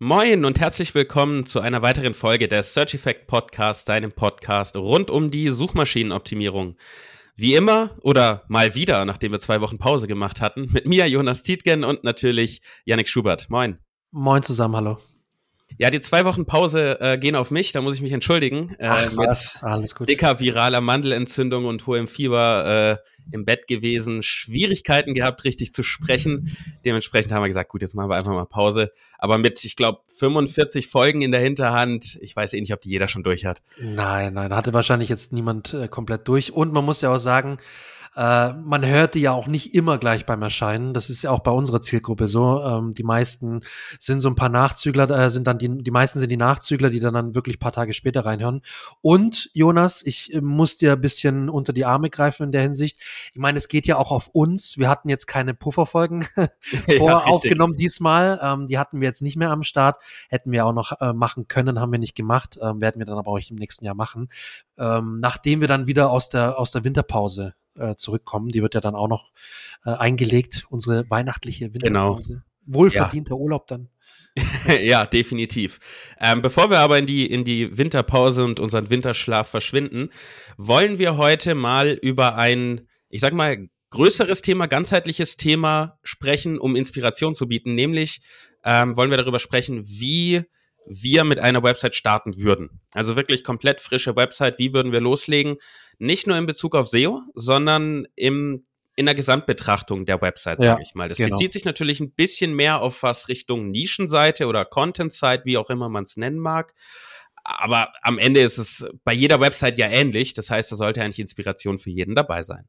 Moin und herzlich willkommen zu einer weiteren Folge des Search Effect Podcast, deinem Podcast rund um die Suchmaschinenoptimierung. Wie immer oder mal wieder, nachdem wir zwei Wochen Pause gemacht hatten, mit mir Jonas Tietgen und natürlich Yannick Schubert. Moin. Moin zusammen, hallo. Ja, die zwei Wochen Pause äh, gehen auf mich, da muss ich mich entschuldigen. Äh, Ach, was? Alles gut. Dicker viraler Mandelentzündung und hohem Fieber äh, im Bett gewesen, Schwierigkeiten gehabt, richtig zu sprechen. Dementsprechend haben wir gesagt, gut, jetzt machen wir einfach mal Pause. Aber mit, ich glaube, 45 Folgen in der Hinterhand, ich weiß eh nicht, ob die jeder schon durch hat. Nein, nein, hatte wahrscheinlich jetzt niemand äh, komplett durch. Und man muss ja auch sagen, äh, man hört die ja auch nicht immer gleich beim Erscheinen. Das ist ja auch bei unserer Zielgruppe so. Ähm, die meisten sind so ein paar Nachzügler, äh, sind dann die, die meisten sind die Nachzügler, die dann, dann wirklich paar Tage später reinhören. Und Jonas, ich äh, muss dir ein bisschen unter die Arme greifen in der Hinsicht. Ich meine, es geht ja auch auf uns. Wir hatten jetzt keine Pufferfolgen vor ja, aufgenommen diesmal. Ähm, die hatten wir jetzt nicht mehr am Start. Hätten wir auch noch äh, machen können, haben wir nicht gemacht. Ähm, werden wir dann aber auch im nächsten Jahr machen. Ähm, nachdem wir dann wieder aus der, aus der Winterpause äh, zurückkommen. Die wird ja dann auch noch äh, eingelegt, unsere weihnachtliche Winterpause. Genau. Wohlverdienter ja. Urlaub dann. ja, definitiv. Ähm, bevor wir aber in die, in die Winterpause und unseren Winterschlaf verschwinden, wollen wir heute mal über ein, ich sag mal, größeres Thema, ganzheitliches Thema sprechen, um Inspiration zu bieten. Nämlich ähm, wollen wir darüber sprechen, wie wir mit einer Website starten würden. Also wirklich komplett frische Website. Wie würden wir loslegen? Nicht nur in Bezug auf SEO, sondern im in der Gesamtbetrachtung der Website, sage ja, ich mal. Das genau. bezieht sich natürlich ein bisschen mehr auf was Richtung Nischenseite oder Content-Site, wie auch immer man es nennen mag. Aber am Ende ist es bei jeder Website ja ähnlich. Das heißt, da sollte eigentlich Inspiration für jeden dabei sein.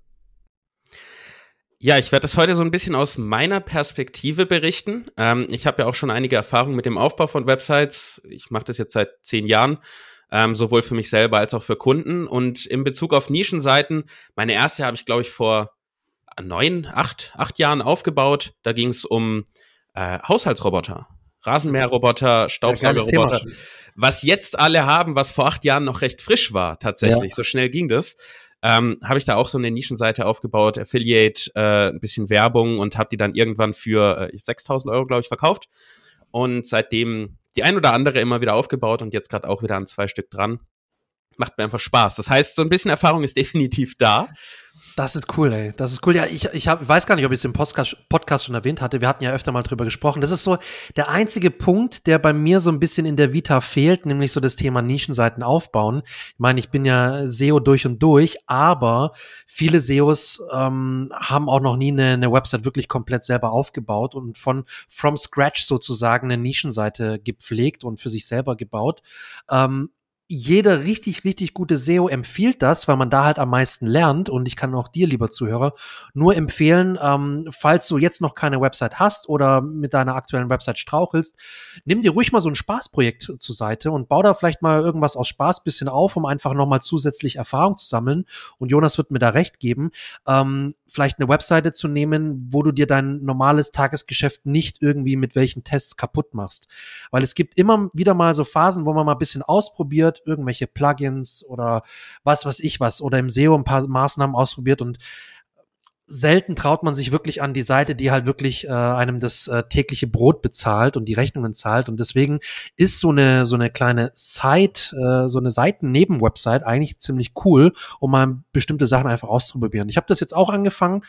Ja, ich werde das heute so ein bisschen aus meiner Perspektive berichten. Ähm, ich habe ja auch schon einige Erfahrungen mit dem Aufbau von Websites. Ich mache das jetzt seit zehn Jahren, ähm, sowohl für mich selber als auch für Kunden. Und in Bezug auf Nischenseiten, meine erste habe ich, glaube ich, vor neun, acht, acht Jahren aufgebaut. Da ging es um äh, Haushaltsroboter. Rasenmäherroboter, Staubsaugerroboter, was jetzt alle haben, was vor acht Jahren noch recht frisch war, tatsächlich. Ja. So schnell ging das. Ähm, habe ich da auch so eine Nischenseite aufgebaut, Affiliate, äh, ein bisschen Werbung und habe die dann irgendwann für äh, 6000 Euro, glaube ich, verkauft. Und seitdem die ein oder andere immer wieder aufgebaut und jetzt gerade auch wieder an zwei Stück dran. Macht mir einfach Spaß. Das heißt, so ein bisschen Erfahrung ist definitiv da. Das ist cool, ey. Das ist cool. Ja, ich, ich hab, weiß gar nicht, ob ich es im Podcast, schon erwähnt hatte. Wir hatten ja öfter mal drüber gesprochen. Das ist so der einzige Punkt, der bei mir so ein bisschen in der Vita fehlt, nämlich so das Thema Nischenseiten aufbauen. Ich meine, ich bin ja SEO durch und durch, aber viele SEOs ähm, haben auch noch nie eine, eine Website wirklich komplett selber aufgebaut und von from scratch sozusagen eine Nischenseite gepflegt und für sich selber gebaut. Ähm, jeder richtig, richtig gute SEO empfiehlt das, weil man da halt am meisten lernt. Und ich kann auch dir, lieber Zuhörer, nur empfehlen, ähm, falls du jetzt noch keine Website hast oder mit deiner aktuellen Website strauchelst, nimm dir ruhig mal so ein Spaßprojekt zur Seite und bau da vielleicht mal irgendwas aus Spaß bisschen auf, um einfach nochmal zusätzlich Erfahrung zu sammeln. Und Jonas wird mir da recht geben. Ähm, vielleicht eine Webseite zu nehmen, wo du dir dein normales Tagesgeschäft nicht irgendwie mit welchen Tests kaputt machst. Weil es gibt immer wieder mal so Phasen, wo man mal ein bisschen ausprobiert, irgendwelche Plugins oder was weiß ich was oder im SEO ein paar Maßnahmen ausprobiert und selten traut man sich wirklich an die Seite, die halt wirklich äh, einem das äh, tägliche Brot bezahlt und die Rechnungen zahlt. Und deswegen ist so eine so eine kleine Site, äh, so eine Seiten-Neben-Website eigentlich ziemlich cool, um mal bestimmte Sachen einfach auszuprobieren. Ich habe das jetzt auch angefangen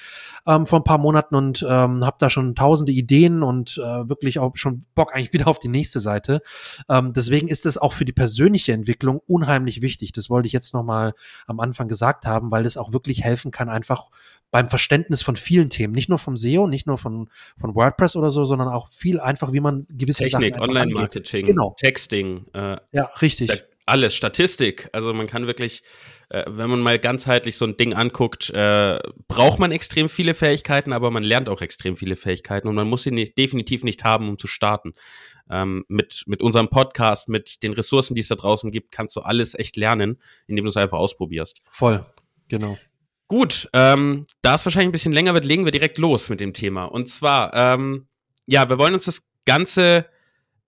ähm, vor ein paar Monaten und ähm, habe da schon tausende Ideen und äh, wirklich auch schon Bock eigentlich wieder auf die nächste Seite. Ähm, deswegen ist es auch für die persönliche Entwicklung unheimlich wichtig. Das wollte ich jetzt noch mal am Anfang gesagt haben, weil es auch wirklich helfen kann, einfach beim Verständnis von vielen Themen, nicht nur vom SEO, nicht nur von, von WordPress oder so, sondern auch viel einfach, wie man gewisse Technik, Sachen Online-Marketing, genau. Texting, äh, ja, richtig. Alles, Statistik. Also man kann wirklich, äh, wenn man mal ganzheitlich so ein Ding anguckt, äh, braucht man extrem viele Fähigkeiten, aber man lernt auch extrem viele Fähigkeiten und man muss sie nicht, definitiv nicht haben, um zu starten. Ähm, mit, mit unserem Podcast, mit den Ressourcen, die es da draußen gibt, kannst du alles echt lernen, indem du es einfach ausprobierst. Voll, genau. Gut, ähm, da es wahrscheinlich ein bisschen länger wird, legen wir direkt los mit dem Thema. Und zwar, ähm, ja, wir wollen uns das Ganze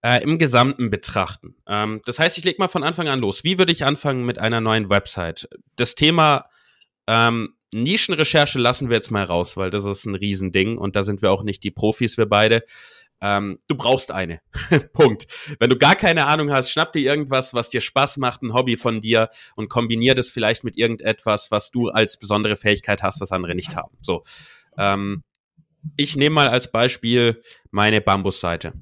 äh, im Gesamten betrachten. Ähm, das heißt, ich lege mal von Anfang an los. Wie würde ich anfangen mit einer neuen Website? Das Thema ähm, Nischenrecherche lassen wir jetzt mal raus, weil das ist ein Riesending und da sind wir auch nicht die Profis, wir beide. Ähm, du brauchst eine. Punkt. Wenn du gar keine Ahnung hast, schnapp dir irgendwas, was dir Spaß macht, ein Hobby von dir und kombinier das vielleicht mit irgendetwas, was du als besondere Fähigkeit hast, was andere nicht haben. So. Ähm, ich nehme mal als Beispiel meine Bambus-Seite.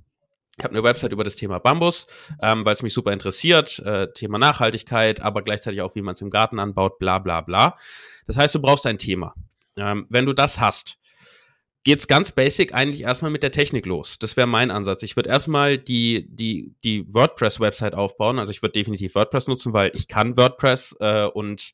Ich habe eine Website über das Thema Bambus, ähm, weil es mich super interessiert, äh, Thema Nachhaltigkeit, aber gleichzeitig auch, wie man es im Garten anbaut, bla bla bla. Das heißt, du brauchst ein Thema. Ähm, wenn du das hast, geht's ganz basic eigentlich erstmal mit der Technik los. Das wäre mein Ansatz. Ich würde erstmal die, die, die WordPress-Website aufbauen. Also ich würde definitiv WordPress nutzen, weil ich kann WordPress äh, und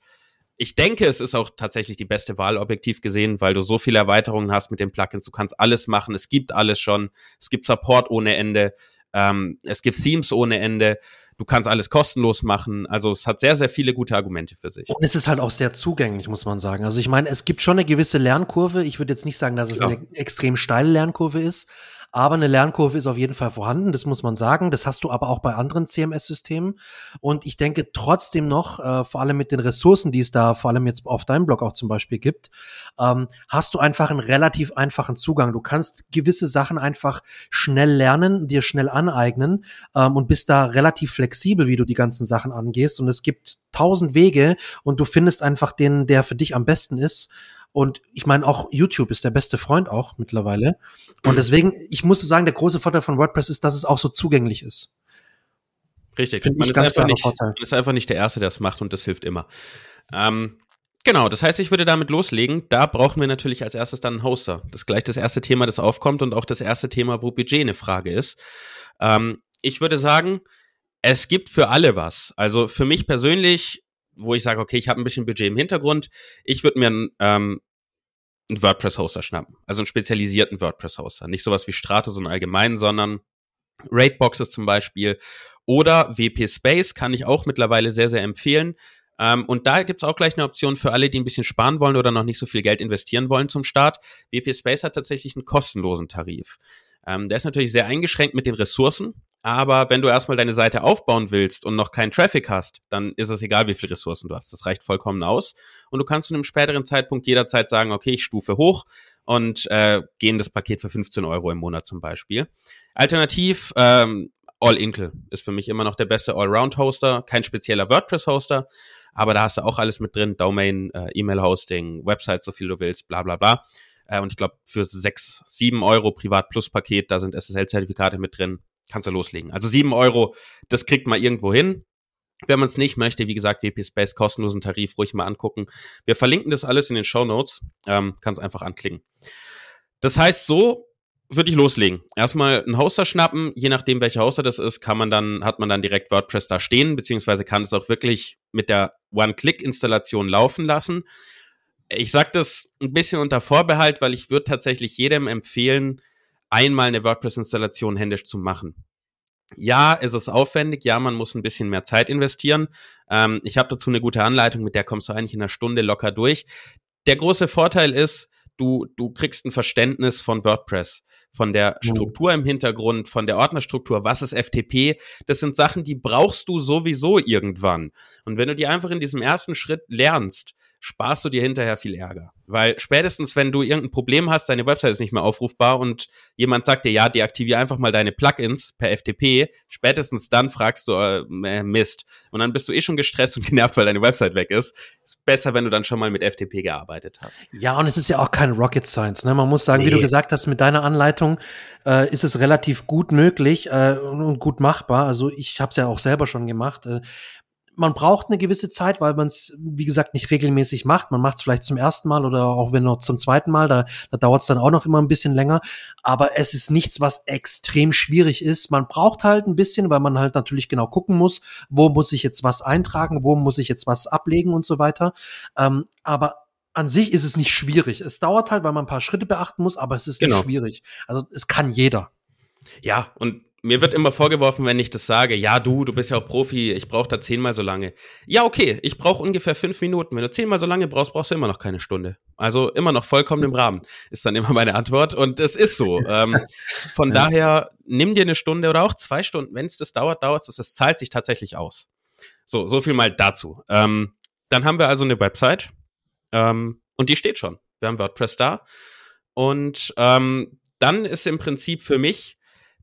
ich denke, es ist auch tatsächlich die beste Wahl objektiv gesehen, weil du so viele Erweiterungen hast mit den Plugins. Du kannst alles machen. Es gibt alles schon. Es gibt Support ohne Ende. Ähm, es gibt Themes ohne Ende. Du kannst alles kostenlos machen. Also es hat sehr, sehr viele gute Argumente für sich. Und es ist halt auch sehr zugänglich, muss man sagen. Also ich meine, es gibt schon eine gewisse Lernkurve. Ich würde jetzt nicht sagen, dass es ja. eine extrem steile Lernkurve ist. Aber eine Lernkurve ist auf jeden Fall vorhanden, das muss man sagen. Das hast du aber auch bei anderen CMS-Systemen. Und ich denke trotzdem noch, äh, vor allem mit den Ressourcen, die es da vor allem jetzt auf deinem Blog auch zum Beispiel gibt, ähm, hast du einfach einen relativ einfachen Zugang. Du kannst gewisse Sachen einfach schnell lernen, dir schnell aneignen ähm, und bist da relativ flexibel, wie du die ganzen Sachen angehst. Und es gibt tausend Wege und du findest einfach den, der für dich am besten ist. Und ich meine, auch YouTube ist der beste Freund auch mittlerweile. Und deswegen, ich muss sagen, der große Vorteil von WordPress ist, dass es auch so zugänglich ist. Richtig. Find man, ist einfach nicht, man ist einfach nicht der Erste, der es macht und das hilft immer. Ähm, genau, das heißt, ich würde damit loslegen. Da brauchen wir natürlich als erstes dann einen Hoster. Das ist gleich das erste Thema, das aufkommt und auch das erste Thema, wo Budget eine Frage ist. Ähm, ich würde sagen, es gibt für alle was. Also für mich persönlich wo ich sage, okay, ich habe ein bisschen Budget im Hintergrund, ich würde mir einen, ähm, einen WordPress-Hoster schnappen. Also einen spezialisierten WordPress-Hoster. Nicht sowas wie Stratos und allgemein, sondern Rateboxes zum Beispiel. Oder WP Space kann ich auch mittlerweile sehr, sehr empfehlen. Ähm, und da gibt's auch gleich eine Option für alle, die ein bisschen sparen wollen oder noch nicht so viel Geld investieren wollen zum Start. WP Space hat tatsächlich einen kostenlosen Tarif. Ähm, der ist natürlich sehr eingeschränkt mit den Ressourcen. Aber wenn du erstmal deine Seite aufbauen willst und noch keinen Traffic hast, dann ist es egal, wie viele Ressourcen du hast. Das reicht vollkommen aus. Und du kannst zu einem späteren Zeitpunkt jederzeit sagen, okay, ich stufe hoch und äh, gehe in das Paket für 15 Euro im Monat zum Beispiel. Alternativ, ähm, All-Inkle ist für mich immer noch der beste Allround-Hoster, kein spezieller WordPress-Hoster, aber da hast du auch alles mit drin, Domain, äh, E-Mail-Hosting, Website, so viel du willst, bla bla bla. Äh, und ich glaube, für 6, 7 Euro Privat-Plus-Paket, da sind SSL-Zertifikate mit drin, kannst du loslegen. Also sieben Euro, das kriegt man irgendwo hin. Wenn man es nicht möchte, wie gesagt, WP Space kostenlosen Tarif ruhig mal angucken. Wir verlinken das alles in den Show Notes. Ähm, kannst einfach anklicken. Das heißt, so würde ich loslegen. Erstmal einen Hoster schnappen, je nachdem welcher Hoster das ist, kann man dann, hat man dann direkt WordPress da stehen, beziehungsweise kann es auch wirklich mit der One-Click-Installation laufen lassen. Ich sage das ein bisschen unter Vorbehalt, weil ich würde tatsächlich jedem empfehlen, einmal eine WordPress-Installation händisch zu machen. Ja, es ist aufwendig, ja, man muss ein bisschen mehr Zeit investieren. Ähm, ich habe dazu eine gute Anleitung, mit der kommst du eigentlich in einer Stunde locker durch. Der große Vorteil ist, du, du kriegst ein Verständnis von WordPress, von der mhm. Struktur im Hintergrund, von der Ordnerstruktur, was ist FTP. Das sind Sachen, die brauchst du sowieso irgendwann. Und wenn du die einfach in diesem ersten Schritt lernst, sparst du dir hinterher viel Ärger. Weil spätestens, wenn du irgendein Problem hast, deine Website ist nicht mehr aufrufbar und jemand sagt dir, ja, deaktiviere einfach mal deine Plugins per FTP, spätestens dann fragst du, äh, Mist. Und dann bist du eh schon gestresst und genervt, weil deine Website weg ist. Ist besser, wenn du dann schon mal mit FTP gearbeitet hast. Ja, und es ist ja auch kein Rocket Science. Ne? Man muss sagen, nee. wie du gesagt hast, mit deiner Anleitung äh, ist es relativ gut möglich äh, und gut machbar. Also ich habe es ja auch selber schon gemacht. Man braucht eine gewisse Zeit, weil man es, wie gesagt, nicht regelmäßig macht. Man macht es vielleicht zum ersten Mal oder auch wenn noch zum zweiten Mal, da, da dauert es dann auch noch immer ein bisschen länger. Aber es ist nichts, was extrem schwierig ist. Man braucht halt ein bisschen, weil man halt natürlich genau gucken muss, wo muss ich jetzt was eintragen, wo muss ich jetzt was ablegen und so weiter. Ähm, aber an sich ist es nicht schwierig. Es dauert halt, weil man ein paar Schritte beachten muss, aber es ist genau. nicht schwierig. Also es kann jeder. Ja, und mir wird immer vorgeworfen, wenn ich das sage, ja du, du bist ja auch Profi, ich brauche da zehnmal so lange. Ja, okay, ich brauche ungefähr fünf Minuten. Wenn du zehnmal so lange brauchst, brauchst du immer noch keine Stunde. Also immer noch vollkommen im Rahmen, ist dann immer meine Antwort. Und es ist so. Ähm, von ja. daher, nimm dir eine Stunde oder auch zwei Stunden. Wenn es das dauert, dauert es. Es zahlt sich tatsächlich aus. So, so viel mal dazu. Ähm, dann haben wir also eine Website ähm, und die steht schon. Wir haben WordPress da. Und ähm, dann ist im Prinzip für mich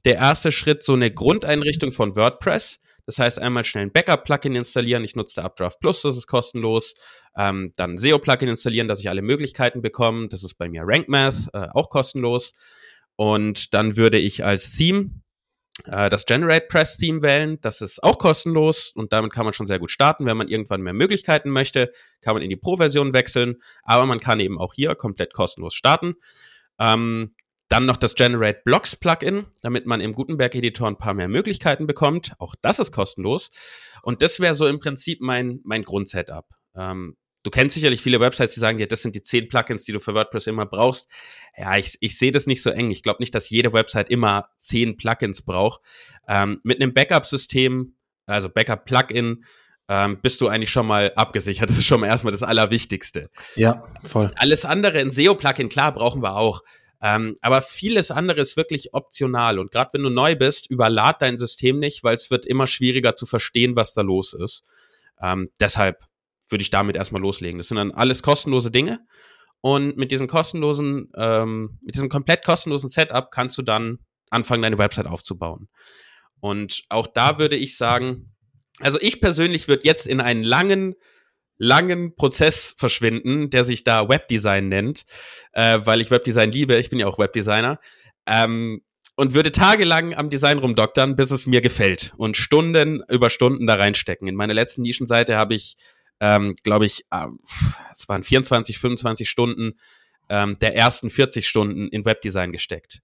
der erste Schritt so eine Grundeinrichtung von WordPress. Das heißt, einmal schnell ein Backup-Plugin installieren. Ich nutze Updraft Plus, das ist kostenlos. Ähm, dann SEO-Plugin installieren, dass ich alle Möglichkeiten bekomme. Das ist bei mir RankMath, äh, auch kostenlos. Und dann würde ich als Theme äh, das Generate Press Theme wählen. Das ist auch kostenlos und damit kann man schon sehr gut starten. Wenn man irgendwann mehr Möglichkeiten möchte, kann man in die Pro-Version wechseln. Aber man kann eben auch hier komplett kostenlos starten. Ähm, dann noch das Generate Blocks Plugin, damit man im Gutenberg-Editor ein paar mehr Möglichkeiten bekommt. Auch das ist kostenlos. Und das wäre so im Prinzip mein, mein Grundsetup. Ähm, du kennst sicherlich viele Websites, die sagen dir, das sind die zehn Plugins, die du für WordPress immer brauchst. Ja, ich, ich sehe das nicht so eng. Ich glaube nicht, dass jede Website immer zehn Plugins braucht. Ähm, mit einem Backup-System, also Backup-Plugin, ähm, bist du eigentlich schon mal abgesichert. Das ist schon mal erstmal das Allerwichtigste. Ja, voll. Alles andere, ein SEO-Plugin, klar, brauchen wir auch. Ähm, aber vieles andere ist wirklich optional. Und gerade wenn du neu bist, überlad dein System nicht, weil es wird immer schwieriger zu verstehen, was da los ist. Ähm, deshalb würde ich damit erstmal loslegen. Das sind dann alles kostenlose Dinge. Und mit diesem kostenlosen, ähm, mit diesem komplett kostenlosen Setup kannst du dann anfangen, deine Website aufzubauen. Und auch da würde ich sagen, also ich persönlich würde jetzt in einen langen langen Prozess verschwinden, der sich da Webdesign nennt, äh, weil ich Webdesign liebe. Ich bin ja auch Webdesigner. Ähm, und würde tagelang am Design rumdoktern, bis es mir gefällt und Stunden über Stunden da reinstecken. In meiner letzten Nischenseite habe ich, ähm, glaube ich, äh, es waren 24, 25 Stunden ähm, der ersten 40 Stunden in Webdesign gesteckt.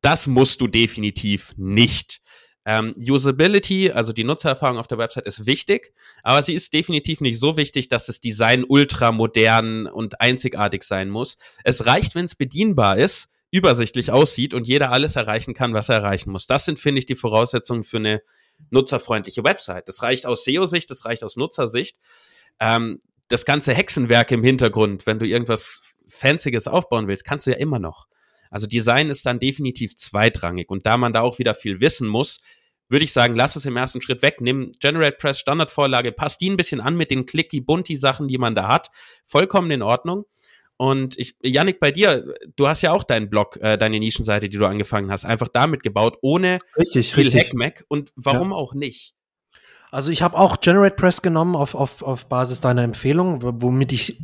Das musst du definitiv nicht. Ähm, Usability, also die Nutzererfahrung auf der Website ist wichtig, aber sie ist definitiv nicht so wichtig, dass das Design ultra modern und einzigartig sein muss. Es reicht, wenn es bedienbar ist, übersichtlich aussieht und jeder alles erreichen kann, was er erreichen muss. Das sind, finde ich, die Voraussetzungen für eine nutzerfreundliche Website. Das reicht aus SEO-Sicht, das reicht aus Nutzersicht. Ähm, das ganze Hexenwerk im Hintergrund, wenn du irgendwas Fancyes aufbauen willst, kannst du ja immer noch. Also Design ist dann definitiv zweitrangig. Und da man da auch wieder viel wissen muss, würde ich sagen, lass es im ersten Schritt weg, nimm Generate Press Standardvorlage, passt die ein bisschen an mit den clicky bunti Sachen, die man da hat. Vollkommen in Ordnung. Und ich, Yannick, bei dir, du hast ja auch deinen Blog, äh, deine Nischenseite, die du angefangen hast, einfach damit gebaut, ohne richtig, viel richtig. Hackmack. Und warum ja. auch nicht? Also ich habe auch Generate Press genommen auf, auf, auf Basis deiner Empfehlung, womit ich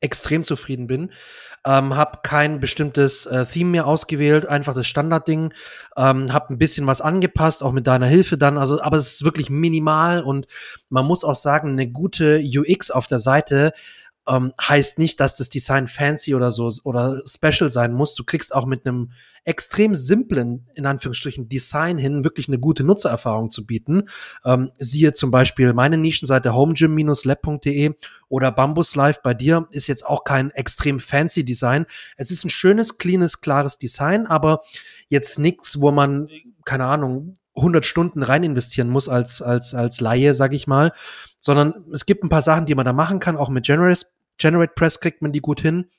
extrem zufrieden bin. Ähm, habe kein bestimmtes äh, Theme mehr ausgewählt, einfach das Standardding. Ähm, habe ein bisschen was angepasst, auch mit deiner Hilfe dann. Also, aber es ist wirklich minimal und man muss auch sagen, eine gute UX auf der Seite ähm, heißt nicht, dass das Design fancy oder so oder special sein muss. Du kriegst auch mit einem extrem simplen, in Anführungsstrichen, Design hin wirklich eine gute Nutzererfahrung zu bieten. Ähm, siehe zum Beispiel meine Nischenseite homegym-lab.de oder Bambus Live bei dir ist jetzt auch kein extrem fancy Design. Es ist ein schönes, cleanes, klares Design, aber jetzt nichts, wo man, keine Ahnung, 100 Stunden rein investieren muss als, als, als Laie, sag ich mal, sondern es gibt ein paar Sachen, die man da machen kann, auch mit Generate, Generate Press kriegt man die gut hin.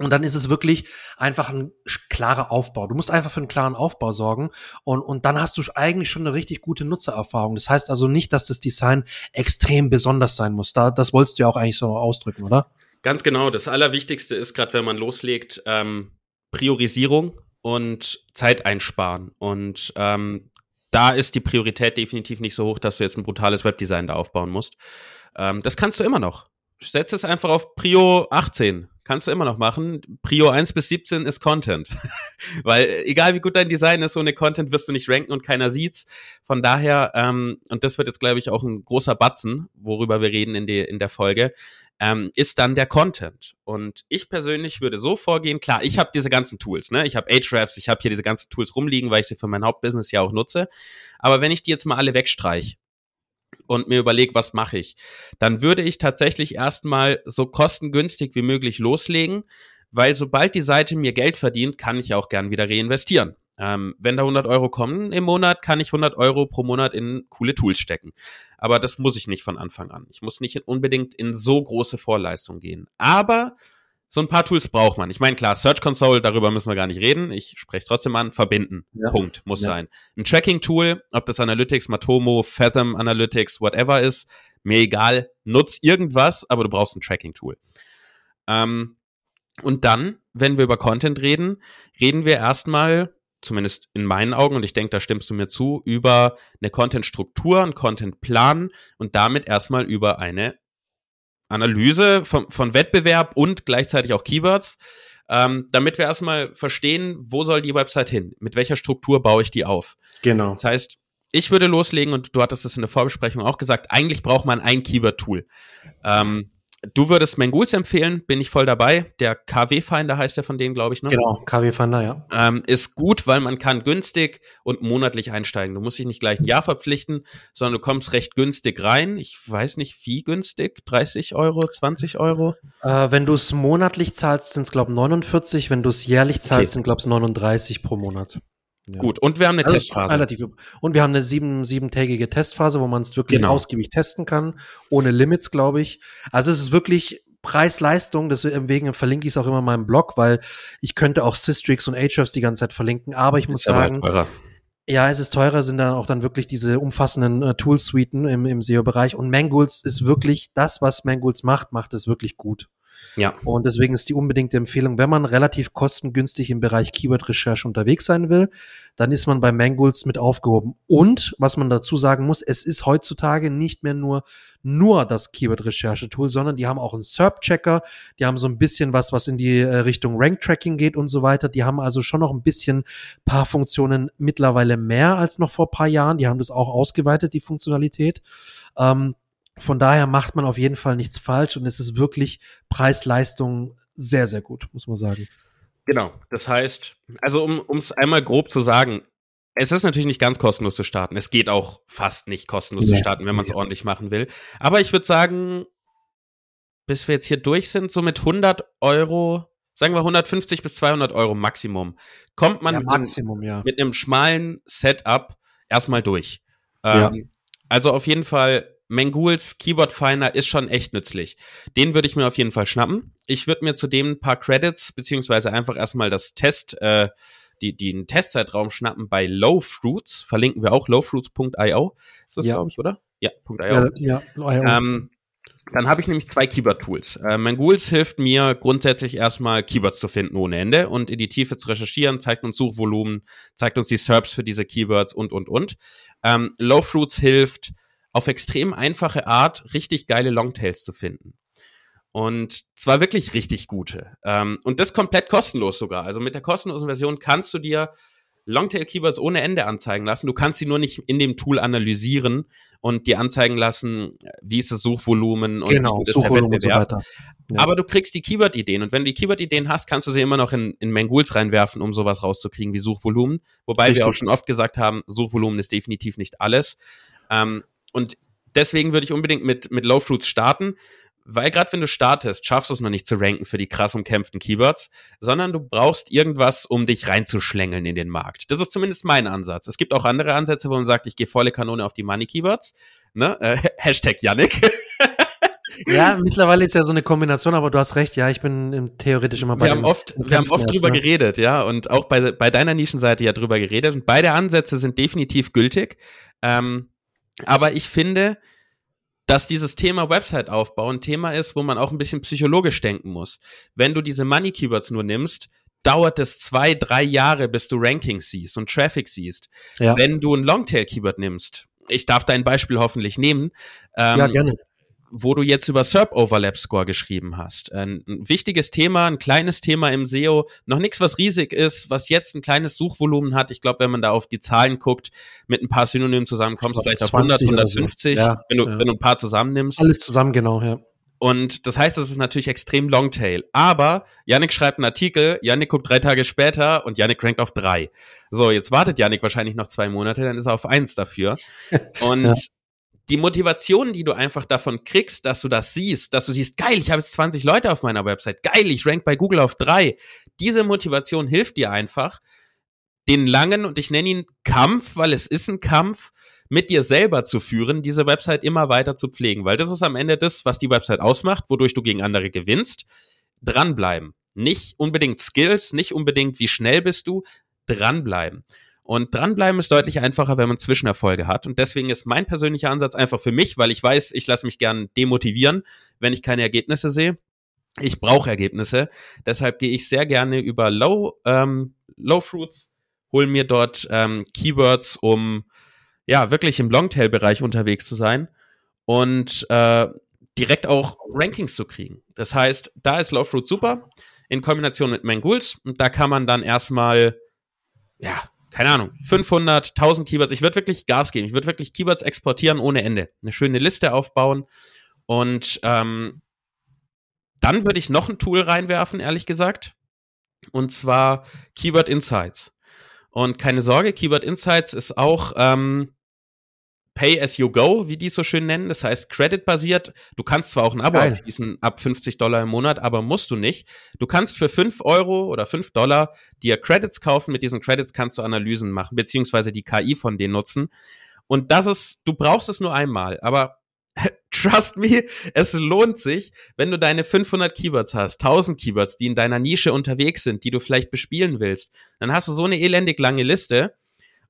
Und dann ist es wirklich einfach ein klarer Aufbau. Du musst einfach für einen klaren Aufbau sorgen und, und dann hast du eigentlich schon eine richtig gute Nutzererfahrung. Das heißt also nicht, dass das Design extrem besonders sein muss. Da, das wolltest du ja auch eigentlich so ausdrücken, oder? Ganz genau. Das Allerwichtigste ist, gerade wenn man loslegt, ähm, Priorisierung und Zeit einsparen. Und ähm, da ist die Priorität definitiv nicht so hoch, dass du jetzt ein brutales Webdesign da aufbauen musst. Ähm, das kannst du immer noch. Setz es einfach auf Prio 18 kannst du immer noch machen. Prio 1 bis 17 ist Content. Weil egal wie gut dein Design ist, ohne Content wirst du nicht ranken und keiner sieht's. Von daher, ähm, und das wird jetzt, glaube ich, auch ein großer Batzen, worüber wir reden in, die, in der Folge, ähm, ist dann der Content. Und ich persönlich würde so vorgehen, klar, ich habe diese ganzen Tools, ne? Ich habe Ahrefs, ich habe hier diese ganzen Tools rumliegen, weil ich sie für mein Hauptbusiness ja auch nutze. Aber wenn ich die jetzt mal alle wegstreiche, und mir überlege, was mache ich, dann würde ich tatsächlich erstmal so kostengünstig wie möglich loslegen, weil sobald die Seite mir Geld verdient, kann ich auch gern wieder reinvestieren. Ähm, wenn da 100 Euro kommen im Monat, kann ich 100 Euro pro Monat in coole Tools stecken. Aber das muss ich nicht von Anfang an. Ich muss nicht unbedingt in so große Vorleistung gehen. Aber so ein paar Tools braucht man. Ich meine, klar, Search Console, darüber müssen wir gar nicht reden. Ich spreche es trotzdem an. Verbinden. Ja. Punkt. Muss ja. sein. Ein Tracking-Tool, ob das Analytics, Matomo, Fathom Analytics, whatever ist, mir egal. Nutz irgendwas, aber du brauchst ein Tracking-Tool. Ähm, und dann, wenn wir über Content reden, reden wir erstmal, zumindest in meinen Augen, und ich denke, da stimmst du mir zu, über eine Content-Struktur, einen Content-Plan und damit erstmal über eine Analyse von, von Wettbewerb und gleichzeitig auch Keywords, ähm, damit wir erstmal verstehen, wo soll die Website hin? Mit welcher Struktur baue ich die auf? Genau. Das heißt, ich würde loslegen und du hattest es in der Vorbesprechung auch gesagt, eigentlich braucht man ein Keyword-Tool. Ähm, Du würdest Mangools empfehlen, bin ich voll dabei. Der KW-Finder heißt der von denen, glaube ich, ne? Genau, KW-Finder, ja. Ähm, ist gut, weil man kann günstig und monatlich einsteigen. Du musst dich nicht gleich ein Jahr verpflichten, sondern du kommst recht günstig rein. Ich weiß nicht, wie günstig, 30 Euro, 20 Euro? Äh, wenn du es monatlich zahlst, sind es, glaube ich, 49. Wenn du es jährlich zahlst, okay. sind, glaube ich, 39 pro Monat. Ja. Gut, und wir haben eine also Testphase. Relativ, und wir haben eine sieben, siebentägige Testphase, wo man es wirklich genau. ausgiebig testen kann, ohne Limits, glaube ich. Also es ist wirklich Preis-Leistung, deswegen verlinke ich es auch immer in meinem Blog, weil ich könnte auch Systrix und Ahrefs die ganze Zeit verlinken, aber ich muss sagen, ja, es ist teurer, sind dann auch dann wirklich diese umfassenden äh, Tool-Suiten im, im SEO-Bereich und Mangools ist wirklich das, was Mangools macht, macht es wirklich gut. Ja. Und deswegen ist die unbedingte Empfehlung, wenn man relativ kostengünstig im Bereich Keyword-Recherche unterwegs sein will, dann ist man bei Mangools mit aufgehoben. Und was man dazu sagen muss, es ist heutzutage nicht mehr nur nur das Keyword-Recherche-Tool, sondern die haben auch einen SERP-Checker, die haben so ein bisschen was, was in die äh, Richtung Rank-Tracking geht und so weiter. Die haben also schon noch ein bisschen paar Funktionen mittlerweile mehr als noch vor paar Jahren. Die haben das auch ausgeweitet, die Funktionalität. Ähm, von daher macht man auf jeden Fall nichts falsch und es ist wirklich Preis-Leistung sehr, sehr gut, muss man sagen. Genau, das heißt, also um es einmal grob zu sagen, es ist natürlich nicht ganz kostenlos zu starten. Es geht auch fast nicht kostenlos ja. zu starten, wenn man es ja. ordentlich machen will. Aber ich würde sagen, bis wir jetzt hier durch sind, so mit 100 Euro, sagen wir 150 bis 200 Euro Maximum, kommt man ja, Maximum, mit, mit, einem schmalen Setup erstmal durch. Ähm, also auf jeden Fall Mangools Keyboard Finder ist schon echt nützlich. Den würde ich mir auf jeden Fall schnappen. Ich würde mir zudem ein paar Credits, beziehungsweise einfach erstmal das Test, äh, die, die den Testzeitraum schnappen bei Low Fruits. Verlinken wir auch lowfruits.io. Ist das, ja. glaube ich, oder? Ja, .io. Ja, ja ähm, dann habe ich nämlich zwei Keyword-Tools. Äh, Mangools hilft mir grundsätzlich erstmal Keywords zu finden ohne Ende und in die Tiefe zu recherchieren, zeigt uns Suchvolumen, zeigt uns die SERPs für diese Keywords und, und, und. Ähm, Low Fruits hilft, auf extrem einfache Art richtig geile Longtails zu finden. Und zwar wirklich richtig gute. Ähm, und das komplett kostenlos sogar. Also mit der kostenlosen Version kannst du dir Longtail-Keywords ohne Ende anzeigen lassen. Du kannst sie nur nicht in dem Tool analysieren und dir anzeigen lassen, wie ist das Suchvolumen und genau, wie der Wettbewerb. So ja. Aber du kriegst die Keyword-Ideen und wenn du die Keyword-Ideen hast, kannst du sie immer noch in, in Mangools reinwerfen, um sowas rauszukriegen wie Suchvolumen. Wobei Richtig. wir auch schon oft gesagt haben, Suchvolumen ist definitiv nicht alles. Ähm, und deswegen würde ich unbedingt mit, mit Low Fruits starten, weil gerade wenn du startest, schaffst du es noch nicht zu ranken für die krass umkämpften Keywords, sondern du brauchst irgendwas, um dich reinzuschlängeln in den Markt. Das ist zumindest mein Ansatz. Es gibt auch andere Ansätze, wo man sagt, ich gehe volle Kanone auf die Money Keywords. Ne? Äh, Hashtag Yannick. ja, mittlerweile ist ja so eine Kombination, aber du hast recht, ja, ich bin theoretisch immer bei Wir haben oft, wir haben oft drüber ne? geredet, ja, und auch bei, bei deiner Nischenseite ja drüber geredet und beide Ansätze sind definitiv gültig. Ähm, aber ich finde, dass dieses Thema Website-Aufbau ein Thema ist, wo man auch ein bisschen psychologisch denken muss. Wenn du diese Money-Keywords nur nimmst, dauert es zwei, drei Jahre, bis du Rankings siehst und Traffic siehst. Ja. Wenn du ein Longtail-Keyword nimmst, ich darf dein Beispiel hoffentlich nehmen. Ähm, ja, gerne wo du jetzt über SERP Overlap Score geschrieben hast. Ein, ein, wichtiges Thema, ein kleines Thema im SEO, noch nichts, was riesig ist, was jetzt ein kleines Suchvolumen hat. Ich glaube, wenn man da auf die Zahlen guckt, mit ein paar Synonymen zusammenkommst, vielleicht auf 100, 150, so. ja, wenn, du, ja. wenn du ein paar zusammennimmst. Alles zusammen, genau, ja. Und das heißt, das ist natürlich extrem Longtail. Aber Yannick schreibt einen Artikel, Yannick guckt drei Tage später und Yannick rankt auf drei. So, jetzt wartet Yannick wahrscheinlich noch zwei Monate, dann ist er auf eins dafür. Und ja die Motivation, die du einfach davon kriegst, dass du das siehst, dass du siehst, geil, ich habe jetzt 20 Leute auf meiner Website, geil, ich rank bei Google auf drei. Diese Motivation hilft dir einfach, den langen, und ich nenne ihn Kampf, weil es ist ein Kampf, mit dir selber zu führen, diese Website immer weiter zu pflegen, weil das ist am Ende das, was die Website ausmacht, wodurch du gegen andere gewinnst. Dranbleiben. Nicht unbedingt Skills, nicht unbedingt wie schnell bist du, dranbleiben. Und dranbleiben ist deutlich einfacher, wenn man Zwischenerfolge hat. Und deswegen ist mein persönlicher Ansatz einfach für mich, weil ich weiß, ich lasse mich gern demotivieren, wenn ich keine Ergebnisse sehe. Ich brauche Ergebnisse. Deshalb gehe ich sehr gerne über Low, ähm, Low Fruits, hole mir dort ähm, Keywords, um ja wirklich im Longtail-Bereich unterwegs zu sein und äh, direkt auch Rankings zu kriegen. Das heißt, da ist Low Fruit super in Kombination mit Mangools und da kann man dann erstmal ja keine Ahnung, 500, 1000 Keywords. Ich würde wirklich Gas geben. Ich würde wirklich Keywords exportieren ohne Ende. Eine schöne Liste aufbauen. Und ähm, dann würde ich noch ein Tool reinwerfen, ehrlich gesagt. Und zwar Keyword Insights. Und keine Sorge, Keyword Insights ist auch ähm, Pay as you go, wie die es so schön nennen. Das heißt, Credit-basiert. Du kannst zwar auch ein Abo Geil. abschließen ab 50 Dollar im Monat, aber musst du nicht. Du kannst für 5 Euro oder 5 Dollar dir Credits kaufen. Mit diesen Credits kannst du Analysen machen, beziehungsweise die KI von denen nutzen. Und das ist, du brauchst es nur einmal, aber trust me, es lohnt sich, wenn du deine 500 Keywords hast, 1000 Keywords, die in deiner Nische unterwegs sind, die du vielleicht bespielen willst, dann hast du so eine elendig lange Liste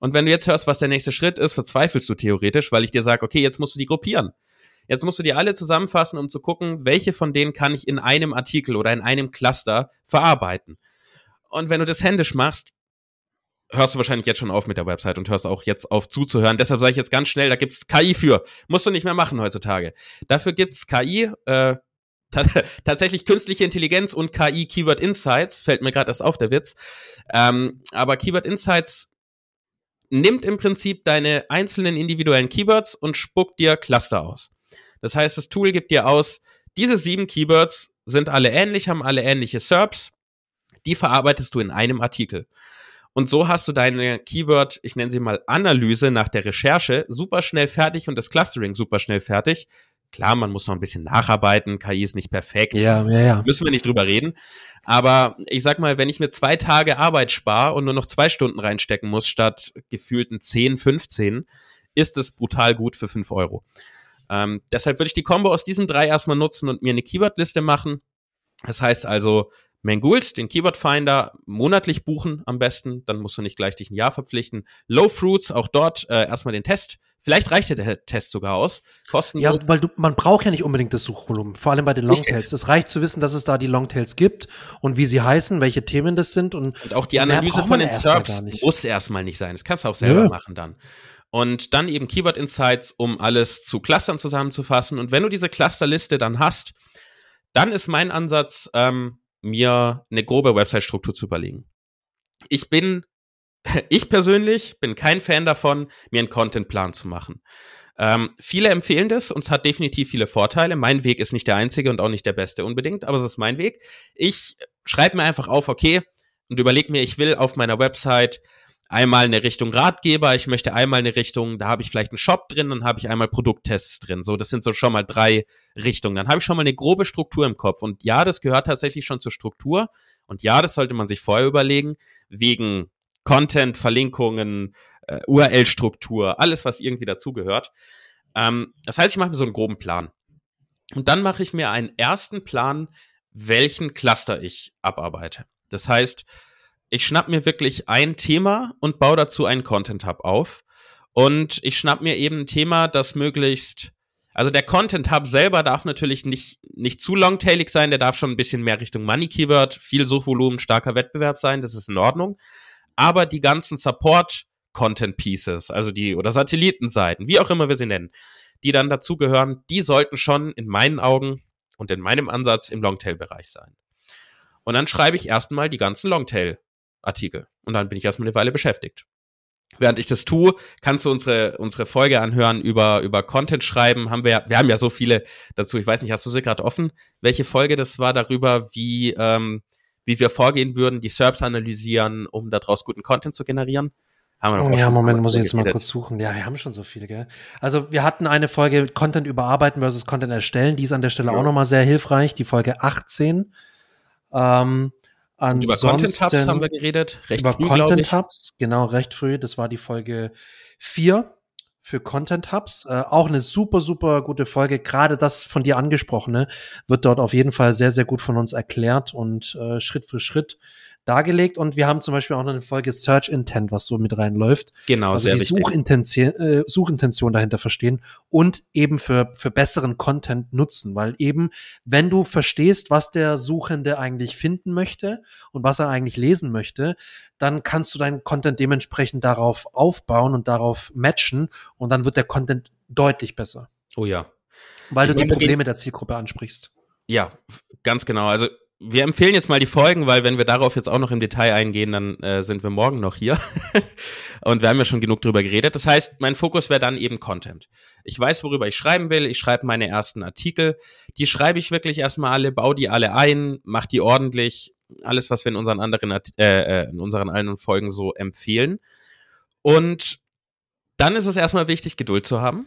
und wenn du jetzt hörst, was der nächste Schritt ist, verzweifelst du theoretisch, weil ich dir sage, okay, jetzt musst du die gruppieren. Jetzt musst du die alle zusammenfassen, um zu gucken, welche von denen kann ich in einem Artikel oder in einem Cluster verarbeiten. Und wenn du das händisch machst, hörst du wahrscheinlich jetzt schon auf mit der Website und hörst auch jetzt auf zuzuhören. Deshalb sage ich jetzt ganz schnell, da gibt's KI für. Musst du nicht mehr machen heutzutage. Dafür gibt's KI, äh, tatsächlich künstliche Intelligenz und KI Keyword Insights, fällt mir gerade erst auf, der Witz. Ähm, aber Keyword Insights nimmt im Prinzip deine einzelnen individuellen Keywords und spuckt dir Cluster aus. Das heißt, das Tool gibt dir aus, diese sieben Keywords sind alle ähnlich, haben alle ähnliche SERPs, die verarbeitest du in einem Artikel. Und so hast du deine Keyword, ich nenne sie mal Analyse nach der Recherche, super schnell fertig und das Clustering super schnell fertig. Klar, man muss noch ein bisschen nacharbeiten, KI ist nicht perfekt. Ja, ja, ja. Müssen wir nicht drüber reden. Aber ich sag mal, wenn ich mir zwei Tage Arbeit spare und nur noch zwei Stunden reinstecken muss, statt gefühlten 10, 15, ist es brutal gut für 5 Euro. Ähm, deshalb würde ich die Combo aus diesen drei erstmal nutzen und mir eine Keywordliste machen. Das heißt also, Mangools, den Keyword Finder, monatlich buchen am besten, dann musst du nicht gleich dich ein Jahr verpflichten. Low Fruits, auch dort äh, erstmal den Test. Vielleicht reicht dir der Test sogar aus. Kosten ja, weil du, man braucht ja nicht unbedingt das Suchvolumen, vor allem bei den Longtails. Es reicht zu wissen, dass es da die Longtails gibt und wie sie heißen, welche Themen das sind und, und auch die Analyse von den SERPs muss erstmal nicht sein. Das kannst du auch selber Nö. machen dann. Und dann eben Keyword Insights, um alles zu Clustern zusammenzufassen. Und wenn du diese Clusterliste dann hast, dann ist mein Ansatz, ähm, mir eine grobe Website-Struktur zu überlegen. Ich bin, ich persönlich bin kein Fan davon, mir einen Contentplan zu machen. Ähm, viele empfehlen das und es hat definitiv viele Vorteile. Mein Weg ist nicht der einzige und auch nicht der beste unbedingt, aber es ist mein Weg. Ich schreibe mir einfach auf, okay, und überlege mir, ich will auf meiner Website einmal eine Richtung Ratgeber, ich möchte einmal eine Richtung, da habe ich vielleicht einen Shop drin, dann habe ich einmal Produkttests drin. So, das sind so schon mal drei Richtungen. Dann habe ich schon mal eine grobe Struktur im Kopf. Und ja, das gehört tatsächlich schon zur Struktur. Und ja, das sollte man sich vorher überlegen, wegen Content, Verlinkungen, äh, URL-Struktur, alles, was irgendwie dazugehört. Ähm, das heißt, ich mache mir so einen groben Plan. Und dann mache ich mir einen ersten Plan, welchen Cluster ich abarbeite. Das heißt, ich schnapp mir wirklich ein Thema und baue dazu einen Content Hub auf. Und ich schnapp mir eben ein Thema, das möglichst, also der Content Hub selber darf natürlich nicht, nicht zu longtailig sein, der darf schon ein bisschen mehr Richtung Money Keyword, viel Suchvolumen, starker Wettbewerb sein, das ist in Ordnung. Aber die ganzen Support Content Pieces, also die, oder Satellitenseiten, wie auch immer wir sie nennen, die dann dazugehören, die sollten schon in meinen Augen und in meinem Ansatz im Longtail-Bereich sein. Und dann schreibe ich erstmal die ganzen Longtail-Artikel. Und dann bin ich erstmal eine Weile beschäftigt. Während ich das tue, kannst du unsere, unsere Folge anhören über, über Content schreiben. Haben wir, wir haben ja so viele dazu. Ich weiß nicht, hast du sie gerade offen? Welche Folge das war darüber, wie, ähm, wie wir vorgehen würden, die SERPs analysieren, um daraus guten Content zu generieren? Haben wir noch ja, Moment, muss ich jetzt mal kurz suchen. Ja, wir haben schon so viele, gell? Also wir hatten eine Folge Content überarbeiten versus Content erstellen. Die ist an der Stelle ja. auch nochmal sehr hilfreich. Die Folge 18. Ähm, ansonsten, über Content Hubs haben wir geredet. Recht über früh, Content Hubs, genau, recht früh. Das war die Folge 4 für Content Hubs. Äh, auch eine super, super gute Folge. Gerade das von dir angesprochene wird dort auf jeden Fall sehr, sehr gut von uns erklärt und äh, Schritt für Schritt dargelegt und wir haben zum Beispiel auch noch eine Folge Search Intent, was so mit reinläuft. Genau, also sehr die Suchintention, äh, Suchintention dahinter verstehen und eben für, für besseren Content nutzen, weil eben, wenn du verstehst, was der Suchende eigentlich finden möchte und was er eigentlich lesen möchte, dann kannst du deinen Content dementsprechend darauf aufbauen und darauf matchen und dann wird der Content deutlich besser. Oh ja. Weil ich du die Probleme der Zielgruppe ansprichst. Ja, ganz genau. Also wir empfehlen jetzt mal die Folgen, weil wenn wir darauf jetzt auch noch im Detail eingehen, dann äh, sind wir morgen noch hier. und wir haben ja schon genug drüber geredet. Das heißt, mein Fokus wäre dann eben Content. Ich weiß, worüber ich schreiben will. Ich schreibe meine ersten Artikel. Die schreibe ich wirklich erstmal alle, baue die alle ein, mach die ordentlich. Alles, was wir in unseren anderen, äh, äh, in unseren anderen Folgen so empfehlen. Und dann ist es erstmal wichtig, Geduld zu haben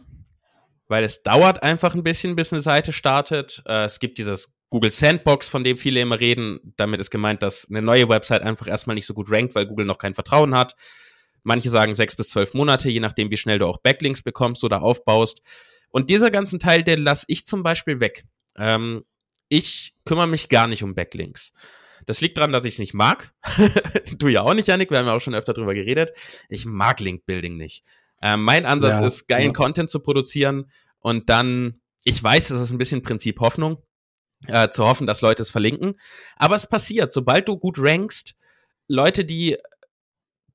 weil es dauert einfach ein bisschen, bis eine Seite startet. Äh, es gibt dieses Google Sandbox, von dem viele immer reden. Damit ist gemeint, dass eine neue Website einfach erstmal nicht so gut rankt, weil Google noch kein Vertrauen hat. Manche sagen sechs bis zwölf Monate, je nachdem, wie schnell du auch Backlinks bekommst oder aufbaust. Und dieser ganzen Teil, den lasse ich zum Beispiel weg. Ähm, ich kümmere mich gar nicht um Backlinks. Das liegt daran, dass ich es nicht mag. du ja auch nicht, Janik, wir haben ja auch schon öfter drüber geredet. Ich mag Link-Building nicht. Ähm, mein Ansatz ja, ist, geilen ja. Content zu produzieren und dann, ich weiß, das ist ein bisschen Prinzip Hoffnung, äh, zu hoffen, dass Leute es verlinken. Aber es passiert, sobald du gut rankst, Leute, die,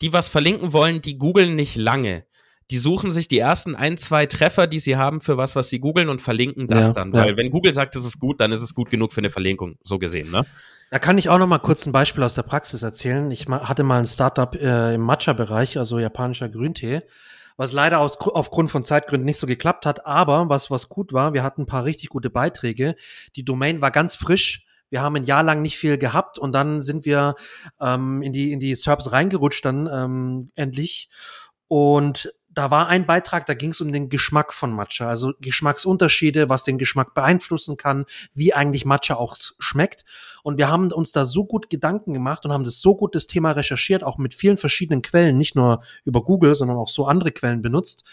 die was verlinken wollen, die googeln nicht lange. Die suchen sich die ersten ein, zwei Treffer, die sie haben für was, was sie googeln und verlinken das ja, dann. Weil wenn Google sagt, es ist gut, dann ist es gut genug für eine Verlinkung, so gesehen, ne? Da kann ich auch noch mal kurz ein Beispiel aus der Praxis erzählen. Ich hatte mal ein Startup äh, im Matcha-Bereich, also japanischer Grüntee was leider aus, aufgrund von Zeitgründen nicht so geklappt hat. Aber was, was gut war, wir hatten ein paar richtig gute Beiträge. Die Domain war ganz frisch. Wir haben ein Jahr lang nicht viel gehabt und dann sind wir ähm, in die in die Serbs reingerutscht dann ähm, endlich und da war ein Beitrag, da ging es um den Geschmack von Matcha, also Geschmacksunterschiede, was den Geschmack beeinflussen kann, wie eigentlich Matcha auch schmeckt. Und wir haben uns da so gut Gedanken gemacht und haben das so gut das Thema recherchiert, auch mit vielen verschiedenen Quellen, nicht nur über Google, sondern auch so andere Quellen benutzt.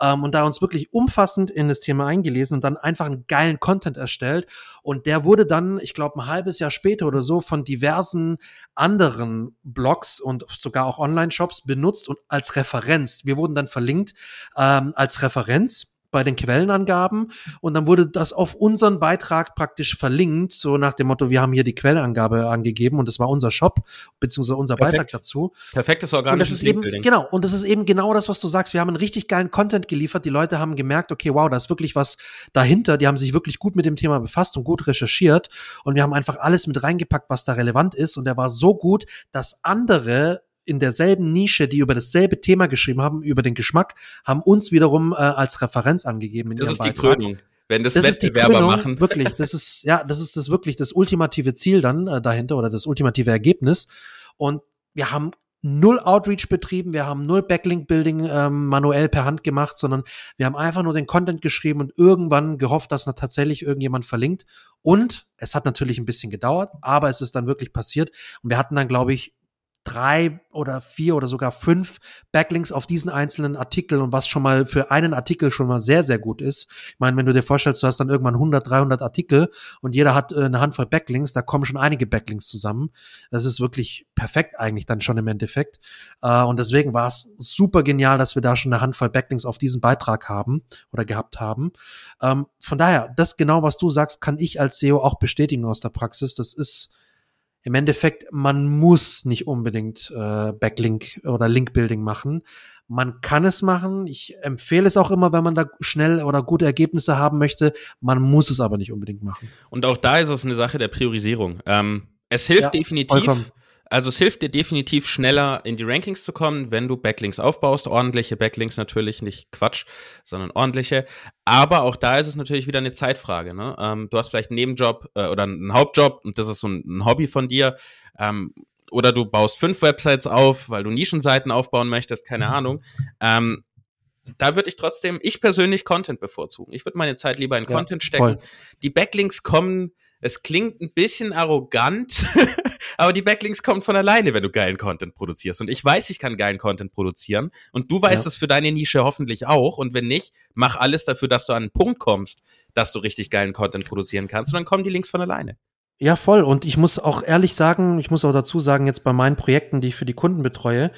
Ähm, und da uns wirklich umfassend in das Thema eingelesen und dann einfach einen geilen Content erstellt. Und der wurde dann, ich glaube, ein halbes Jahr später oder so von diversen anderen Blogs und sogar auch Online-Shops benutzt und als Referenz. Wir wurden dann verlinkt ähm, als Referenz bei den Quellenangaben und dann wurde das auf unseren Beitrag praktisch verlinkt, so nach dem Motto, wir haben hier die Quellenangabe angegeben und das war unser Shop, beziehungsweise unser Perfekt. Beitrag dazu. Perfektes organisches und das ist eben, Genau, und das ist eben genau das, was du sagst. Wir haben einen richtig geilen Content geliefert. Die Leute haben gemerkt, okay, wow, da ist wirklich was dahinter. Die haben sich wirklich gut mit dem Thema befasst und gut recherchiert und wir haben einfach alles mit reingepackt, was da relevant ist und der war so gut, dass andere in derselben Nische, die über dasselbe Thema geschrieben haben, über den Geschmack, haben uns wiederum äh, als Referenz angegeben. das ist Beitrag. die Krönung. Wenn das, das Wettbewerber Krönung, machen. Wirklich, das ist, ja, das ist das wirklich das ultimative Ziel dann äh, dahinter oder das ultimative Ergebnis. Und wir haben null Outreach betrieben, wir haben null Backlink-Building ähm, manuell per Hand gemacht, sondern wir haben einfach nur den Content geschrieben und irgendwann gehofft, dass da tatsächlich irgendjemand verlinkt. Und es hat natürlich ein bisschen gedauert, aber es ist dann wirklich passiert. Und wir hatten dann, glaube ich, drei oder vier oder sogar fünf Backlinks auf diesen einzelnen Artikel und was schon mal für einen Artikel schon mal sehr, sehr gut ist. Ich meine, wenn du dir vorstellst, du hast dann irgendwann 100, 300 Artikel und jeder hat äh, eine Handvoll Backlinks, da kommen schon einige Backlinks zusammen. Das ist wirklich perfekt eigentlich dann schon im Endeffekt. Äh, und deswegen war es super genial, dass wir da schon eine Handvoll Backlinks auf diesen Beitrag haben oder gehabt haben. Ähm, von daher, das genau, was du sagst, kann ich als SEO auch bestätigen aus der Praxis. Das ist im Endeffekt, man muss nicht unbedingt äh, Backlink oder Linkbuilding machen. Man kann es machen. Ich empfehle es auch immer, wenn man da schnell oder gute Ergebnisse haben möchte. Man muss es aber nicht unbedingt machen. Und auch da ist es eine Sache der Priorisierung. Ähm, es hilft ja, definitiv. Vollkommen also es hilft dir definitiv schneller in die Rankings zu kommen, wenn du Backlinks aufbaust. Ordentliche Backlinks natürlich, nicht Quatsch, sondern ordentliche. Aber auch da ist es natürlich wieder eine Zeitfrage. Ne? Ähm, du hast vielleicht einen Nebenjob äh, oder einen Hauptjob und das ist so ein, ein Hobby von dir. Ähm, oder du baust fünf Websites auf, weil du Nischenseiten aufbauen möchtest, keine mhm. Ahnung. Ähm, da würde ich trotzdem, ich persönlich Content bevorzugen. Ich würde meine Zeit lieber in ja, Content stecken. Voll. Die Backlinks kommen, es klingt ein bisschen arrogant, aber die Backlinks kommen von alleine, wenn du geilen Content produzierst. Und ich weiß, ich kann geilen Content produzieren. Und du weißt es für deine Nische hoffentlich auch. Und wenn nicht, mach alles dafür, dass du an einen Punkt kommst, dass du richtig geilen Content produzieren kannst. Und dann kommen die Links von alleine. Ja, voll. Und ich muss auch ehrlich sagen, ich muss auch dazu sagen, jetzt bei meinen Projekten, die ich für die Kunden betreue,